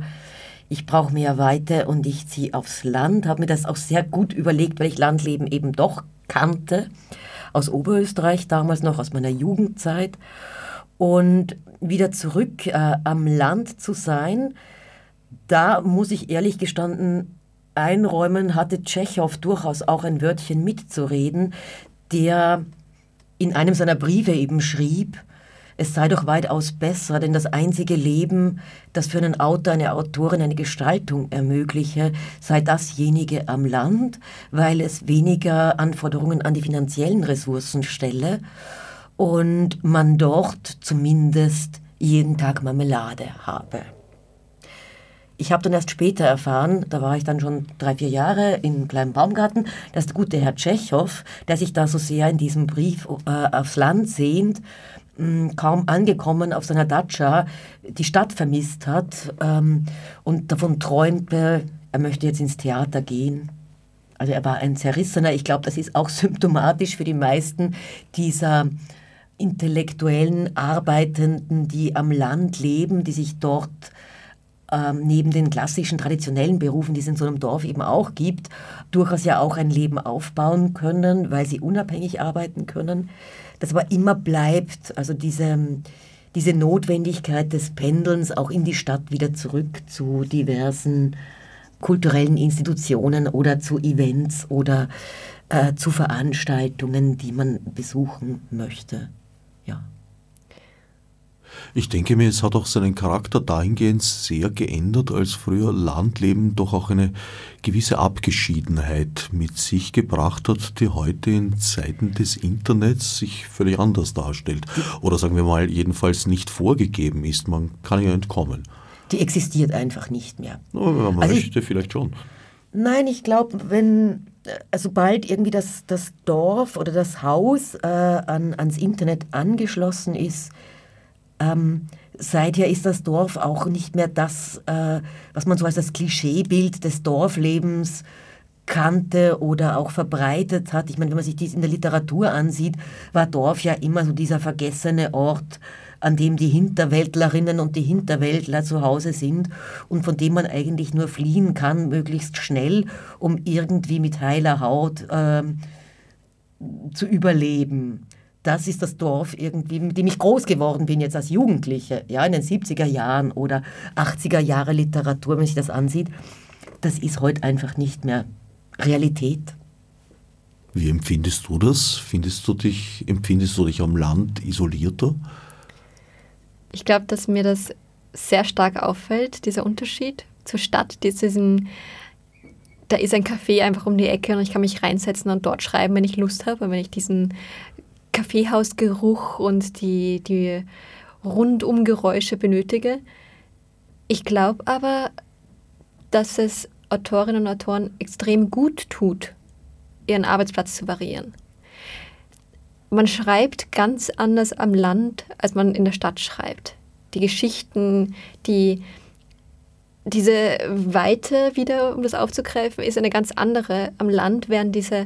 Speaker 2: Ich brauche mehr Weite und ich ziehe aufs Land, habe mir das auch sehr gut überlegt, weil ich Landleben eben doch kannte aus Oberösterreich, damals noch aus meiner Jugendzeit. Und wieder zurück äh, am Land zu sein, da muss ich ehrlich gestanden einräumen, hatte Tschechow durchaus auch ein Wörtchen mitzureden, der in einem seiner Briefe eben schrieb, es sei doch weitaus besser, denn das einzige Leben, das für einen Autor, eine Autorin eine Gestaltung ermögliche, sei dasjenige am Land, weil es weniger Anforderungen an die finanziellen Ressourcen stelle und man dort zumindest jeden Tag Marmelade habe. Ich habe dann erst später erfahren, da war ich dann schon drei, vier Jahre in kleinen Baumgarten, dass der gute Herr Tschechow, der sich da so sehr in diesem Brief äh, aufs Land sehnt, kaum angekommen auf seiner Datscha die Stadt vermisst hat ähm, und davon träumte, er möchte jetzt ins Theater gehen. Also er war ein Zerrissener. Ich glaube, das ist auch symptomatisch für die meisten dieser intellektuellen Arbeitenden, die am Land leben, die sich dort ähm, neben den klassischen traditionellen Berufen, die es in so einem Dorf eben auch gibt, durchaus ja auch ein Leben aufbauen können, weil sie unabhängig arbeiten können das aber immer bleibt, also diese, diese Notwendigkeit des Pendelns auch in die Stadt wieder zurück zu diversen kulturellen Institutionen oder zu Events oder äh, zu Veranstaltungen, die man besuchen möchte.
Speaker 1: Ich denke mir, es hat auch seinen Charakter dahingehend sehr geändert, als früher Landleben doch auch eine gewisse Abgeschiedenheit mit sich gebracht hat, die heute in Zeiten des Internets sich völlig anders darstellt. Oder sagen wir mal, jedenfalls nicht vorgegeben ist. Man kann ja entkommen.
Speaker 2: Die existiert einfach nicht mehr.
Speaker 1: No, man also möchte, ich, vielleicht schon.
Speaker 2: Nein, ich glaube, wenn sobald also irgendwie das, das Dorf oder das Haus äh, an, ans Internet angeschlossen ist, ähm, seither ist das Dorf auch nicht mehr das, äh, was man so als das Klischeebild des Dorflebens kannte oder auch verbreitet hat. Ich meine, wenn man sich dies in der Literatur ansieht, war Dorf ja immer so dieser vergessene Ort, an dem die Hinterwäldlerinnen und die Hinterwäldler zu Hause sind und von dem man eigentlich nur fliehen kann, möglichst schnell, um irgendwie mit heiler Haut äh, zu überleben. Das ist das Dorf irgendwie, mit dem ich groß geworden bin jetzt als Jugendliche, ja, in den 70er Jahren oder 80er Jahre Literatur, wenn man sich das ansieht. Das ist heute einfach nicht mehr Realität.
Speaker 1: Wie empfindest du das? Findest du dich, empfindest du dich am Land isolierter?
Speaker 3: Ich glaube, dass mir das sehr stark auffällt, dieser Unterschied zur Stadt, diesen, da ist ein Café einfach um die Ecke und ich kann mich reinsetzen und dort schreiben, wenn ich Lust habe. Und wenn ich diesen Kaffeehausgeruch und die, die Rundumgeräusche benötige. Ich glaube aber, dass es Autorinnen und Autoren extrem gut tut, ihren Arbeitsplatz zu variieren. Man schreibt ganz anders am Land, als man in der Stadt schreibt. Die Geschichten, die diese Weite wieder, um das aufzugreifen, ist eine ganz andere am Land, während diese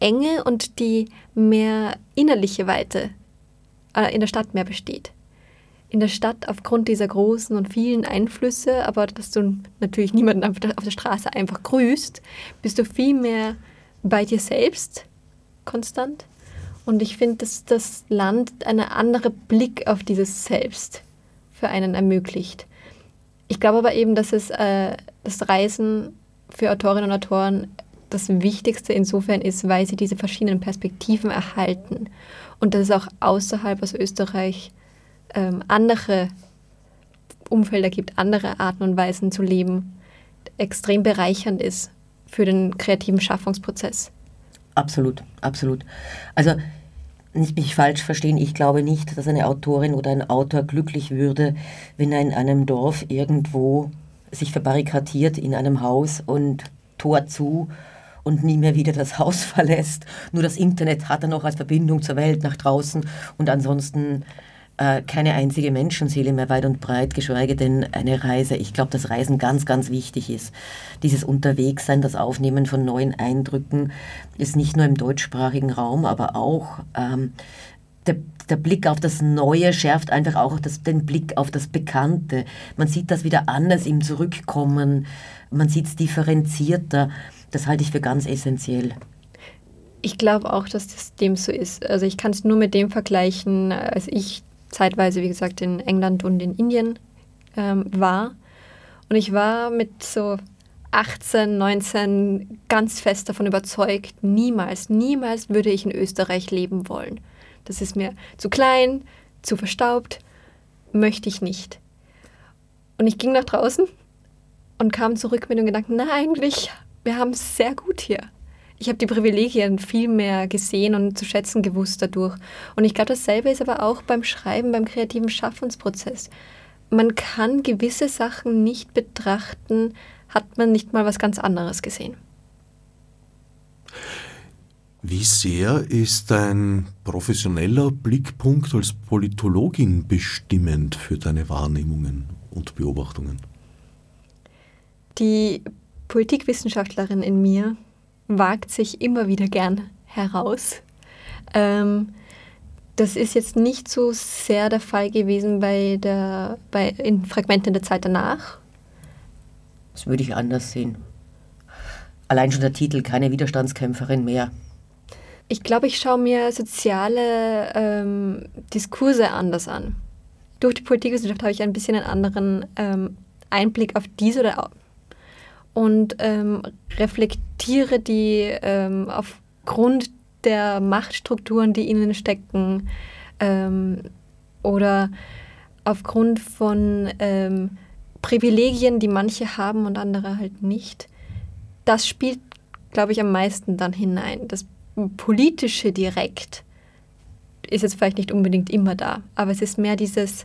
Speaker 3: Enge und die mehr innerliche Weite äh, in der Stadt mehr besteht. In der Stadt aufgrund dieser großen und vielen Einflüsse, aber dass du natürlich niemanden auf der, auf der Straße einfach grüßt, bist du viel mehr bei dir selbst konstant. Und ich finde, dass das Land einen anderen Blick auf dieses Selbst für einen ermöglicht. Ich glaube aber eben, dass es äh, das Reisen für Autorinnen und Autoren das Wichtigste insofern ist, weil sie diese verschiedenen Perspektiven erhalten und dass es auch außerhalb aus Österreich ähm, andere Umfelder gibt, andere Arten und Weisen zu leben, extrem bereichernd ist für den kreativen Schaffungsprozess.
Speaker 2: Absolut, absolut. Also nicht mich falsch verstehen, ich glaube nicht, dass eine Autorin oder ein Autor glücklich würde, wenn er in einem Dorf irgendwo sich verbarrikadiert in einem Haus und Tor zu und nie mehr wieder das Haus verlässt. Nur das Internet hat er noch als Verbindung zur Welt nach draußen und ansonsten äh, keine einzige Menschenseele mehr weit und breit, geschweige denn eine Reise. Ich glaube, dass Reisen ganz, ganz wichtig ist. Dieses Unterwegssein, das Aufnehmen von neuen Eindrücken ist nicht nur im deutschsprachigen Raum, aber auch ähm, der, der, Blick auf das Neue schärft einfach auch das, den Blick auf das Bekannte. Man sieht das wieder anders im Zurückkommen, man sieht es differenzierter. Das halte ich für ganz essentiell.
Speaker 3: Ich glaube auch, dass das dem so ist. Also ich kann es nur mit dem vergleichen, als ich zeitweise, wie gesagt, in England und in Indien ähm, war. Und ich war mit so 18, 19 ganz fest davon überzeugt, niemals, niemals würde ich in Österreich leben wollen. Das ist mir zu klein, zu verstaubt, möchte ich nicht. Und ich ging nach draußen und kam zurück mit dem Gedanken, na eigentlich wir haben es sehr gut hier. Ich habe die Privilegien viel mehr gesehen und zu schätzen gewusst dadurch. Und ich glaube, dasselbe ist aber auch beim Schreiben, beim kreativen Schaffensprozess. Man kann gewisse Sachen nicht betrachten, hat man nicht mal was ganz anderes gesehen.
Speaker 1: Wie sehr ist dein professioneller Blickpunkt als Politologin bestimmend für deine Wahrnehmungen und Beobachtungen?
Speaker 3: Die Politikwissenschaftlerin in mir wagt sich immer wieder gern heraus. Ähm, das ist jetzt nicht so sehr der Fall gewesen bei der, bei, in Fragmenten der Zeit danach.
Speaker 2: Das würde ich anders sehen. Allein schon der Titel, keine Widerstandskämpferin mehr.
Speaker 3: Ich glaube, ich schaue mir soziale ähm, Diskurse anders an. Durch die Politikwissenschaft habe ich ein bisschen einen anderen ähm, Einblick auf diese oder und ähm, reflektiere die ähm, aufgrund der Machtstrukturen, die ihnen stecken ähm, oder aufgrund von ähm, Privilegien, die manche haben und andere halt nicht. Das spielt, glaube ich, am meisten dann hinein. Das Politische direkt ist jetzt vielleicht nicht unbedingt immer da, aber es ist mehr dieses,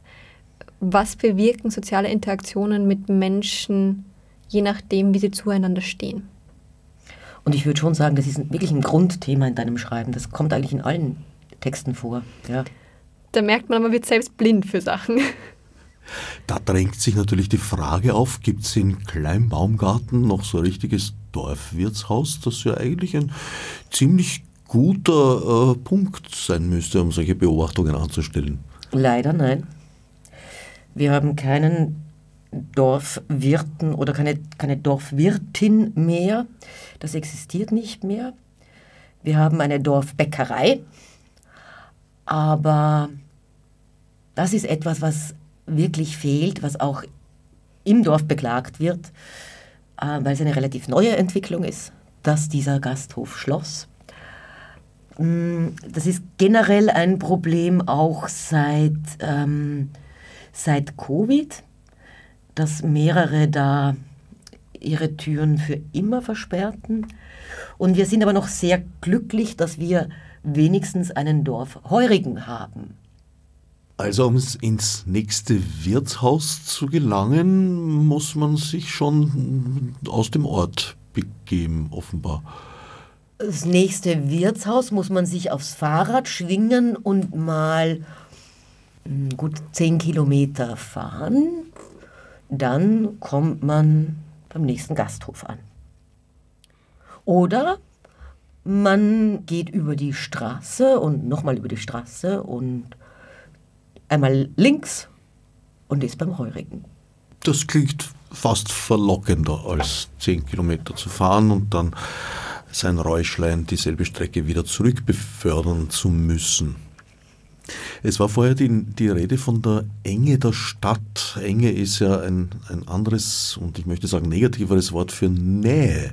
Speaker 3: was bewirken soziale Interaktionen mit Menschen, je nachdem, wie sie zueinander stehen.
Speaker 2: Und ich würde schon sagen, das ist wirklich ein Grundthema in deinem Schreiben. Das kommt eigentlich in allen Texten vor. Ja.
Speaker 3: da merkt man, man wird selbst blind für Sachen.
Speaker 1: Da drängt sich natürlich die Frage auf, gibt es in Kleinbaumgarten noch so ein richtiges Dorfwirtshaus, das ja eigentlich ein ziemlich guter äh, Punkt sein müsste, um solche Beobachtungen anzustellen?
Speaker 2: Leider nein. Wir haben keinen Dorfwirten oder keine, keine Dorfwirtin mehr. Das existiert nicht mehr. Wir haben eine Dorfbäckerei, aber das ist etwas, was wirklich fehlt, was auch im Dorf beklagt wird, äh, weil es eine relativ neue Entwicklung ist, dass dieser Gasthof schloss. Mm, das ist generell ein Problem auch seit, ähm, seit Covid, dass mehrere da ihre Türen für immer versperrten. Und wir sind aber noch sehr glücklich, dass wir wenigstens einen Dorfheurigen haben.
Speaker 1: Also um ins nächste Wirtshaus zu gelangen, muss man sich schon aus dem Ort begeben, offenbar.
Speaker 2: Das nächste Wirtshaus muss man sich aufs Fahrrad schwingen und mal hm, gut zehn Kilometer fahren. Dann kommt man beim nächsten Gasthof an. Oder man geht über die Straße und nochmal über die Straße und einmal links und ist beim Heurigen.
Speaker 1: Das klingt fast verlockender, als zehn Kilometer zu fahren und dann sein Räuschlein dieselbe Strecke wieder zurückbefördern zu müssen. Es war vorher die, die Rede von der Enge der Stadt. Enge ist ja ein, ein anderes und ich möchte sagen negativeres Wort für Nähe.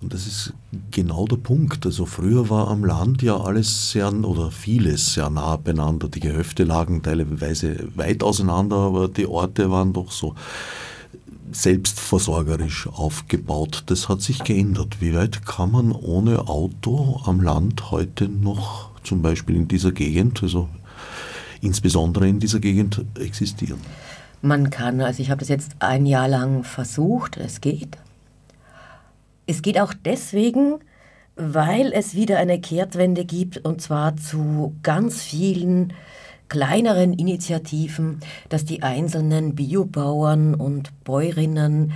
Speaker 1: Und das ist genau der Punkt. Also früher war am Land ja alles sehr oder vieles sehr nah beieinander. Die Gehöfte lagen teilweise weit auseinander, aber die Orte waren doch so selbstversorgerisch aufgebaut. Das hat sich geändert. Wie weit kann man ohne Auto am Land heute noch zum Beispiel in dieser Gegend, also insbesondere in dieser Gegend, existieren?
Speaker 2: Man kann, also ich habe das jetzt ein Jahr lang versucht, es geht. Es geht auch deswegen, weil es wieder eine Kehrtwende gibt und zwar zu ganz vielen kleineren Initiativen, dass die einzelnen Biobauern und Bäuerinnen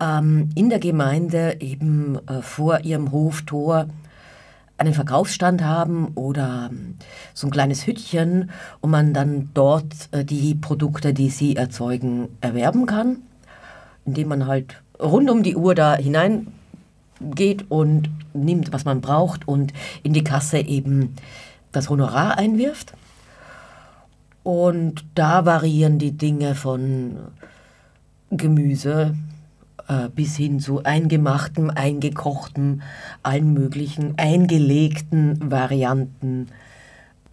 Speaker 2: ähm, in der Gemeinde eben äh, vor ihrem Hoftor einen Verkaufsstand haben oder ähm, so ein kleines Hütchen und man dann dort äh, die Produkte, die sie erzeugen, erwerben kann, indem man halt rund um die Uhr da hinein geht und nimmt, was man braucht und in die Kasse eben das Honorar einwirft. Und da variieren die Dinge von Gemüse äh, bis hin zu eingemachtem, eingekochtem, allen möglichen eingelegten Varianten.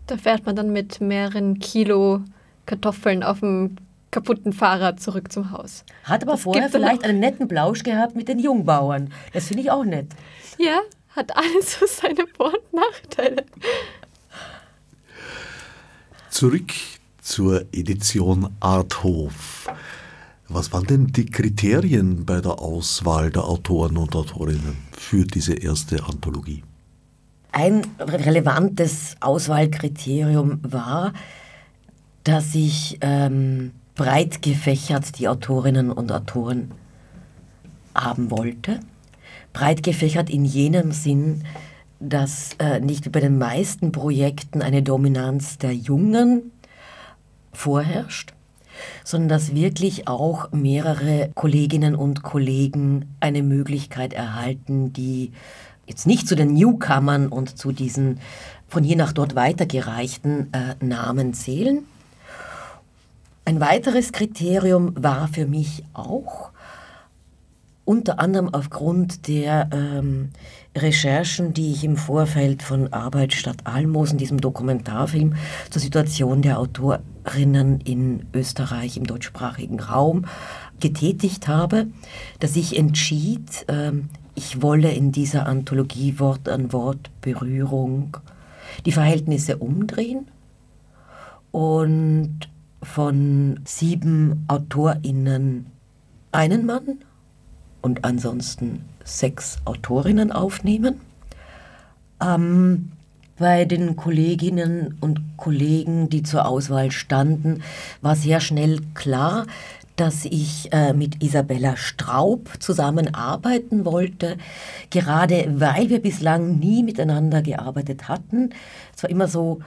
Speaker 3: Da fährt man dann mit mehreren Kilo Kartoffeln auf dem kaputten Fahrrad zurück zum Haus.
Speaker 2: Hat aber das vorher vielleicht einen netten Blausch gehabt mit den Jungbauern. Das finde ich auch nett.
Speaker 3: Ja, hat alles so seine Vor- und Nachteile.
Speaker 1: Zurück zur Edition Arthof. Was waren denn die Kriterien bei der Auswahl der Autoren und Autorinnen für diese erste Anthologie?
Speaker 2: Ein relevantes Auswahlkriterium war, dass ich ähm, breit gefächert die Autorinnen und Autoren haben wollte. Breit gefächert in jenem Sinn, dass äh, nicht wie bei den meisten Projekten eine Dominanz der Jungen vorherrscht, sondern dass wirklich auch mehrere Kolleginnen und Kollegen eine Möglichkeit erhalten, die jetzt nicht zu den Newcomern und zu diesen von hier nach dort weitergereichten äh, Namen zählen, ein weiteres Kriterium war für mich auch, unter anderem aufgrund der ähm, Recherchen, die ich im Vorfeld von Arbeit statt Almosen, diesem Dokumentarfilm zur Situation der Autorinnen in Österreich im deutschsprachigen Raum getätigt habe, dass ich entschied, ähm, ich wolle in dieser Anthologie Wort an Wort Berührung die Verhältnisse umdrehen und von sieben AutorInnen einen Mann und ansonsten sechs Autorinnen aufnehmen. Ähm, Bei den Kolleginnen und Kollegen, die zur Auswahl standen, war sehr schnell klar, dass ich äh, mit Isabella Straub zusammenarbeiten wollte, gerade weil wir bislang nie miteinander gearbeitet hatten. Es war immer so,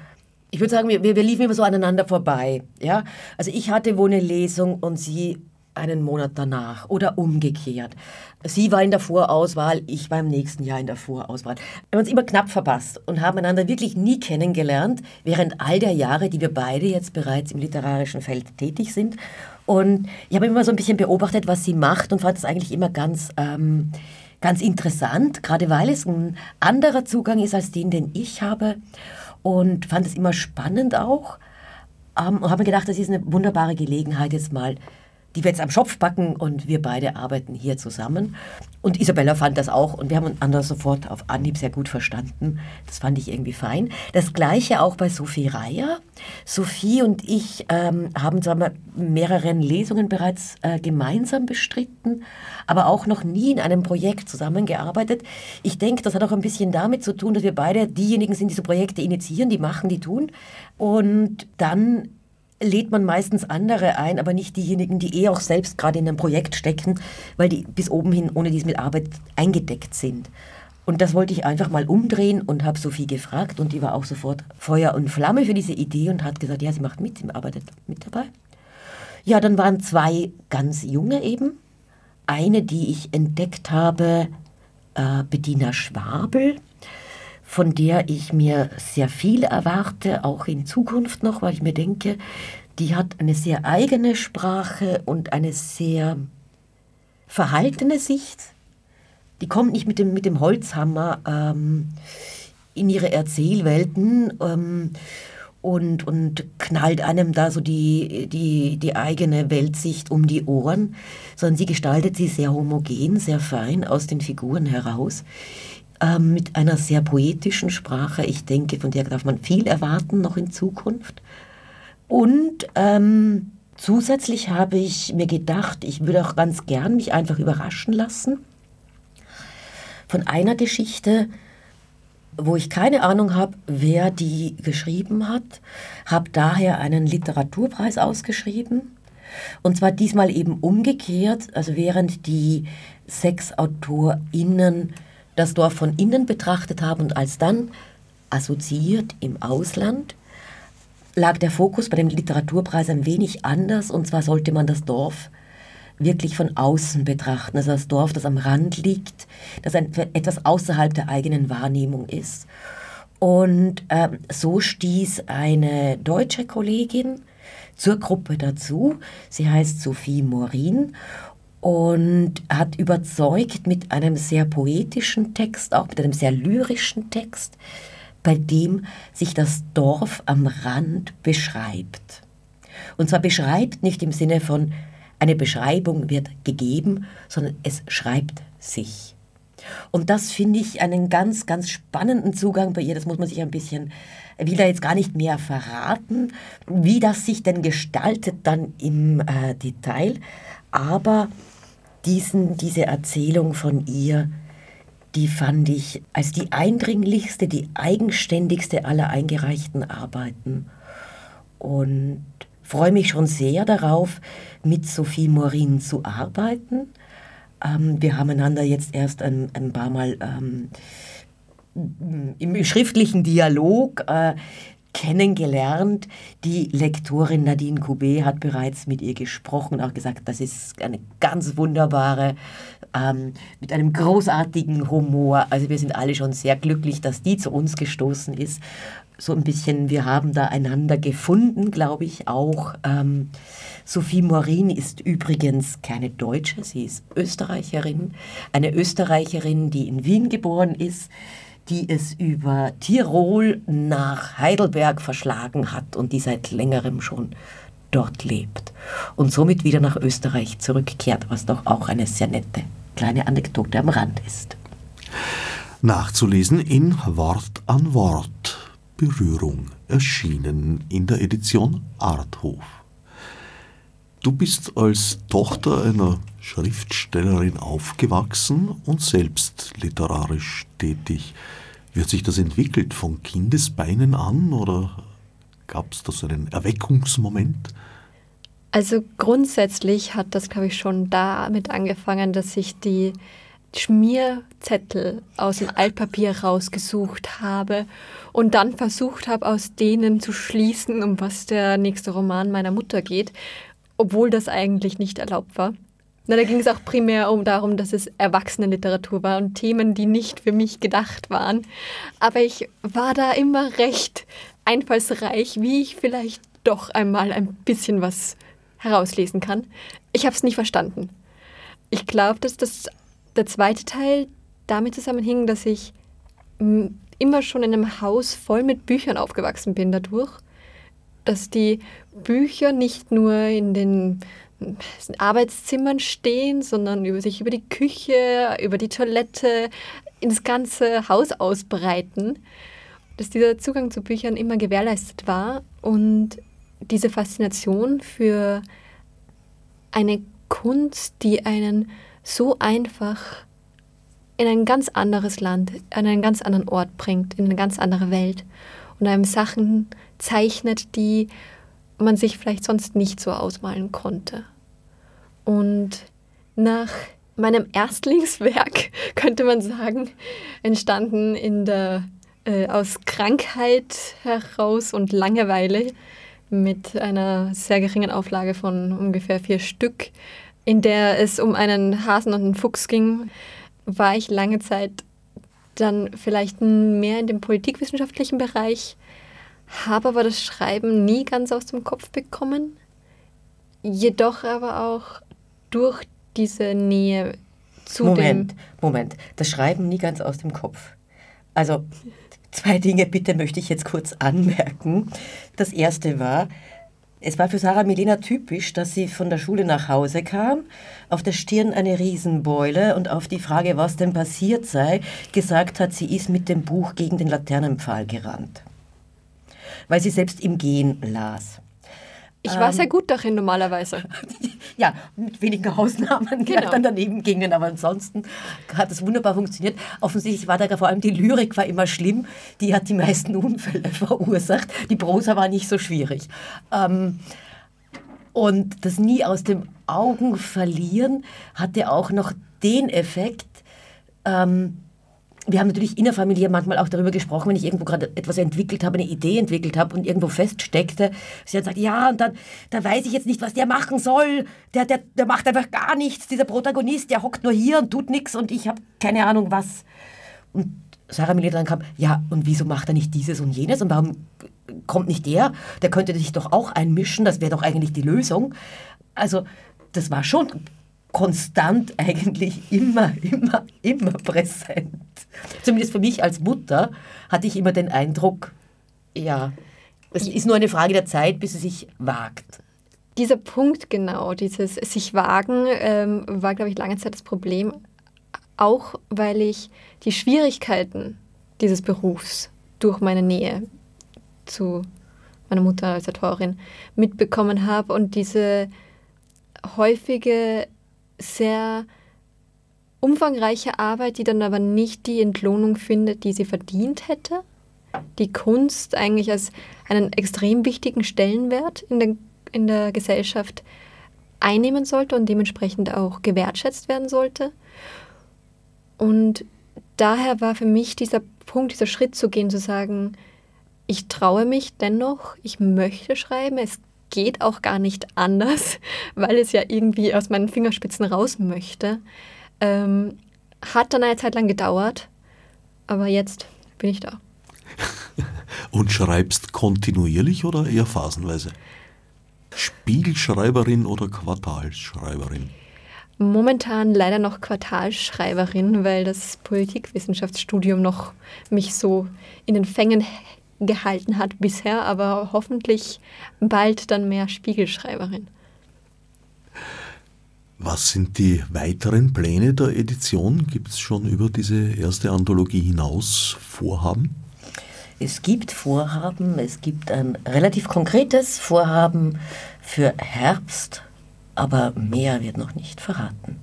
Speaker 2: ich würde sagen, wir, wir liefen immer so aneinander vorbei. Ja? Also ich hatte wohl eine Lesung und sie einen Monat danach oder umgekehrt. Sie war in der Vorauswahl, ich war im nächsten Jahr in der Vorauswahl. Wir haben uns immer knapp verpasst und haben einander wirklich nie kennengelernt, während all der Jahre, die wir beide jetzt bereits im literarischen Feld tätig sind. Und ich habe immer so ein bisschen beobachtet, was sie macht und fand es eigentlich immer ganz, ähm, ganz interessant, gerade weil es ein anderer Zugang ist als den, den ich habe. Und fand es immer spannend auch. Ähm, und habe mir gedacht, das ist eine wunderbare Gelegenheit, jetzt mal die wir jetzt am Schopf backen und wir beide arbeiten hier zusammen. Und Isabella fand das auch und wir haben einander sofort auf Anhieb sehr gut verstanden. Das fand ich irgendwie fein. Das gleiche auch bei Sophie Reier. Sophie und ich ähm, haben zwar mehreren Lesungen bereits äh, gemeinsam bestritten, aber auch noch nie in einem Projekt zusammengearbeitet. Ich denke, das hat auch ein bisschen damit zu tun, dass wir beide diejenigen sind, die so Projekte initiieren, die machen, die tun. Und dann lädt man meistens andere ein, aber nicht diejenigen, die eh auch selbst gerade in einem Projekt stecken, weil die bis oben hin ohne dies mit Arbeit eingedeckt sind. Und das wollte ich einfach mal umdrehen und habe Sophie gefragt und die war auch sofort Feuer und Flamme für diese Idee und hat gesagt, ja, sie macht mit, sie arbeitet mit dabei. Ja, dann waren zwei ganz junge eben. Eine, die ich entdeckt habe, äh, Bettina Schwabel, von der ich mir sehr viel erwarte, auch in Zukunft noch, weil ich mir denke, die hat eine sehr eigene Sprache und eine sehr verhaltene Sicht. Die kommt nicht mit dem, mit dem Holzhammer ähm, in ihre Erzählwelten ähm, und, und knallt einem da so die, die, die eigene Weltsicht um die Ohren, sondern sie gestaltet sie sehr homogen, sehr fein aus den Figuren heraus ähm, mit einer sehr poetischen Sprache. Ich denke, von der darf man viel erwarten noch in Zukunft. Und ähm, zusätzlich habe ich mir gedacht, ich würde auch ganz gern mich einfach überraschen lassen von einer Geschichte, wo ich keine Ahnung habe, wer die geschrieben hat, habe daher einen Literaturpreis ausgeschrieben. Und zwar diesmal eben umgekehrt, also während die sechs AutorInnen das Dorf von innen betrachtet haben und als dann assoziiert im Ausland, lag der Fokus bei dem Literaturpreis ein wenig anders und zwar sollte man das Dorf wirklich von außen betrachten, also das Dorf, das am Rand liegt, das ein, etwas außerhalb der eigenen Wahrnehmung ist. Und äh, so stieß eine deutsche Kollegin zur Gruppe dazu. Sie heißt Sophie Morin und hat überzeugt mit einem sehr poetischen Text, auch mit einem sehr lyrischen Text, bei dem sich das Dorf am Rand beschreibt. Und zwar beschreibt nicht im Sinne von eine Beschreibung wird gegeben, sondern es schreibt sich. Und das finde ich einen ganz, ganz spannenden Zugang bei ihr. Das muss man sich ein bisschen, will da jetzt gar nicht mehr verraten, wie das sich denn gestaltet dann im äh, Detail. Aber diesen, diese Erzählung von ihr, die fand ich als die eindringlichste, die eigenständigste aller eingereichten Arbeiten. Und freue mich schon sehr darauf, mit Sophie Morin zu arbeiten. Ähm, wir haben einander jetzt erst ein, ein paar Mal ähm, im schriftlichen Dialog äh, kennengelernt. Die Lektorin Nadine Coubet hat bereits mit ihr gesprochen und auch gesagt, das ist eine ganz wunderbare, ähm, mit einem großartigen Humor. Also wir sind alle schon sehr glücklich, dass die zu uns gestoßen ist. So ein bisschen, wir haben da einander gefunden, glaube ich auch. Ähm, Sophie Morin ist übrigens keine Deutsche, sie ist Österreicherin. Eine Österreicherin, die in Wien geboren ist die es über Tirol nach Heidelberg verschlagen hat und die seit längerem schon dort lebt und somit wieder nach Österreich zurückkehrt, was doch auch eine sehr nette kleine Anekdote am Rand ist.
Speaker 1: Nachzulesen in Wort an Wort. Berührung erschienen in der Edition Arthof. Du bist als Tochter einer Schriftstellerin aufgewachsen und selbst literarisch tätig. Wie hat sich das entwickelt? Von Kindesbeinen an oder gab es da so einen Erweckungsmoment?
Speaker 3: Also grundsätzlich hat das, glaube ich, schon damit angefangen, dass ich die Schmierzettel aus dem Altpapier rausgesucht habe und dann versucht habe, aus denen zu schließen, um was der nächste Roman meiner Mutter geht, obwohl das eigentlich nicht erlaubt war. Na, da ging es auch primär um darum, dass es Erwachsenenliteratur war und Themen, die nicht für mich gedacht waren. Aber ich war da immer recht einfallsreich, wie ich vielleicht doch einmal ein bisschen was herauslesen kann. Ich habe es nicht verstanden. Ich glaube, dass das, der zweite Teil damit zusammenhing, dass ich immer schon in einem Haus voll mit Büchern aufgewachsen bin dadurch, dass die Bücher nicht nur in den Arbeitszimmern stehen, sondern über sich über die Küche, über die Toilette, ins ganze Haus ausbreiten, dass dieser Zugang zu Büchern immer gewährleistet war und diese Faszination für eine Kunst, die einen so einfach in ein ganz anderes Land, an einen ganz anderen Ort bringt, in eine ganz andere Welt und einem Sachen zeichnet, die man sich vielleicht sonst nicht so ausmalen konnte. Und nach meinem Erstlingswerk, könnte man sagen, entstanden in der, äh, aus Krankheit heraus und Langeweile mit einer sehr geringen Auflage von ungefähr vier Stück, in der es um einen Hasen und einen Fuchs ging, war ich lange Zeit dann vielleicht mehr in dem politikwissenschaftlichen Bereich, habe aber das Schreiben nie ganz aus dem Kopf bekommen, jedoch aber auch durch diese Nähe zu
Speaker 2: Moment,
Speaker 3: dem...
Speaker 2: Moment, das Schreiben nie ganz aus dem Kopf. Also zwei Dinge bitte möchte ich jetzt kurz anmerken. Das erste war, es war für Sarah Milena typisch, dass sie von der Schule nach Hause kam, auf der Stirn eine Riesenbeule und auf die Frage, was denn passiert sei, gesagt hat, sie ist mit dem Buch gegen den Laternenpfahl gerannt. Weil sie selbst im Gehen las.
Speaker 3: Ich war ähm, sehr gut darin normalerweise.
Speaker 2: ja, mit wenigen Ausnahmen, die genau. dann daneben gingen, aber ansonsten hat es wunderbar funktioniert. Offensichtlich war da vor allem die Lyrik war immer schlimm, die hat die meisten Unfälle verursacht. Die Prosa war nicht so schwierig. Ähm, und das nie aus den Augen verlieren hatte auch noch den Effekt, ähm, wir haben natürlich innerfamiliär manchmal auch darüber gesprochen, wenn ich irgendwo gerade etwas entwickelt habe, eine Idee entwickelt habe und irgendwo feststeckte. Sie dann sagt, ja, und dann da weiß ich jetzt nicht, was der machen soll. Der, der, der macht einfach gar nichts. Dieser Protagonist, der hockt nur hier und tut nichts und ich habe keine Ahnung was. Und Sarah Mille dann kam, ja, und wieso macht er nicht dieses und jenes und warum kommt nicht der? Der könnte sich doch auch einmischen, das wäre doch eigentlich die Lösung. Also das war schon konstant eigentlich immer, immer, immer präsent. Zumindest für mich als Mutter hatte ich immer den Eindruck, ja, es ist nur eine Frage der Zeit, bis es sich wagt.
Speaker 3: Dieser Punkt genau, dieses sich wagen, ähm, war, glaube ich, lange Zeit das Problem. Auch weil ich die Schwierigkeiten dieses Berufs durch meine Nähe zu meiner Mutter als Autorin mitbekommen habe und diese häufige sehr umfangreiche Arbeit, die dann aber nicht die Entlohnung findet, die sie verdient hätte. Die Kunst eigentlich als einen extrem wichtigen Stellenwert in der, in der Gesellschaft einnehmen sollte und dementsprechend auch gewertschätzt werden sollte. Und daher war für mich dieser Punkt, dieser Schritt zu gehen, zu sagen, ich traue mich dennoch, ich möchte schreiben, es geht auch gar nicht anders, weil es ja irgendwie aus meinen Fingerspitzen raus möchte. Ähm, hat dann eine Zeit lang gedauert, aber jetzt bin ich da.
Speaker 1: Und schreibst kontinuierlich oder eher phasenweise? Spiegelschreiberin oder Quartalsschreiberin?
Speaker 3: Momentan leider noch Quartalsschreiberin, weil das Politikwissenschaftsstudium noch mich so in den Fängen gehalten hat bisher, aber hoffentlich bald dann mehr Spiegelschreiberin.
Speaker 1: Was sind die weiteren Pläne der Edition? Gibt es schon über diese erste Anthologie hinaus Vorhaben?
Speaker 2: Es gibt Vorhaben, es gibt ein relativ konkretes Vorhaben für Herbst, aber mehr wird noch nicht verraten.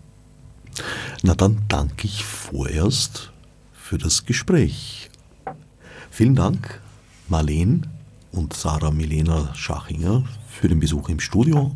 Speaker 1: Na dann danke ich vorerst für das Gespräch Vielen Dank, Marleen und Sarah Milena Schachinger, für den Besuch im Studio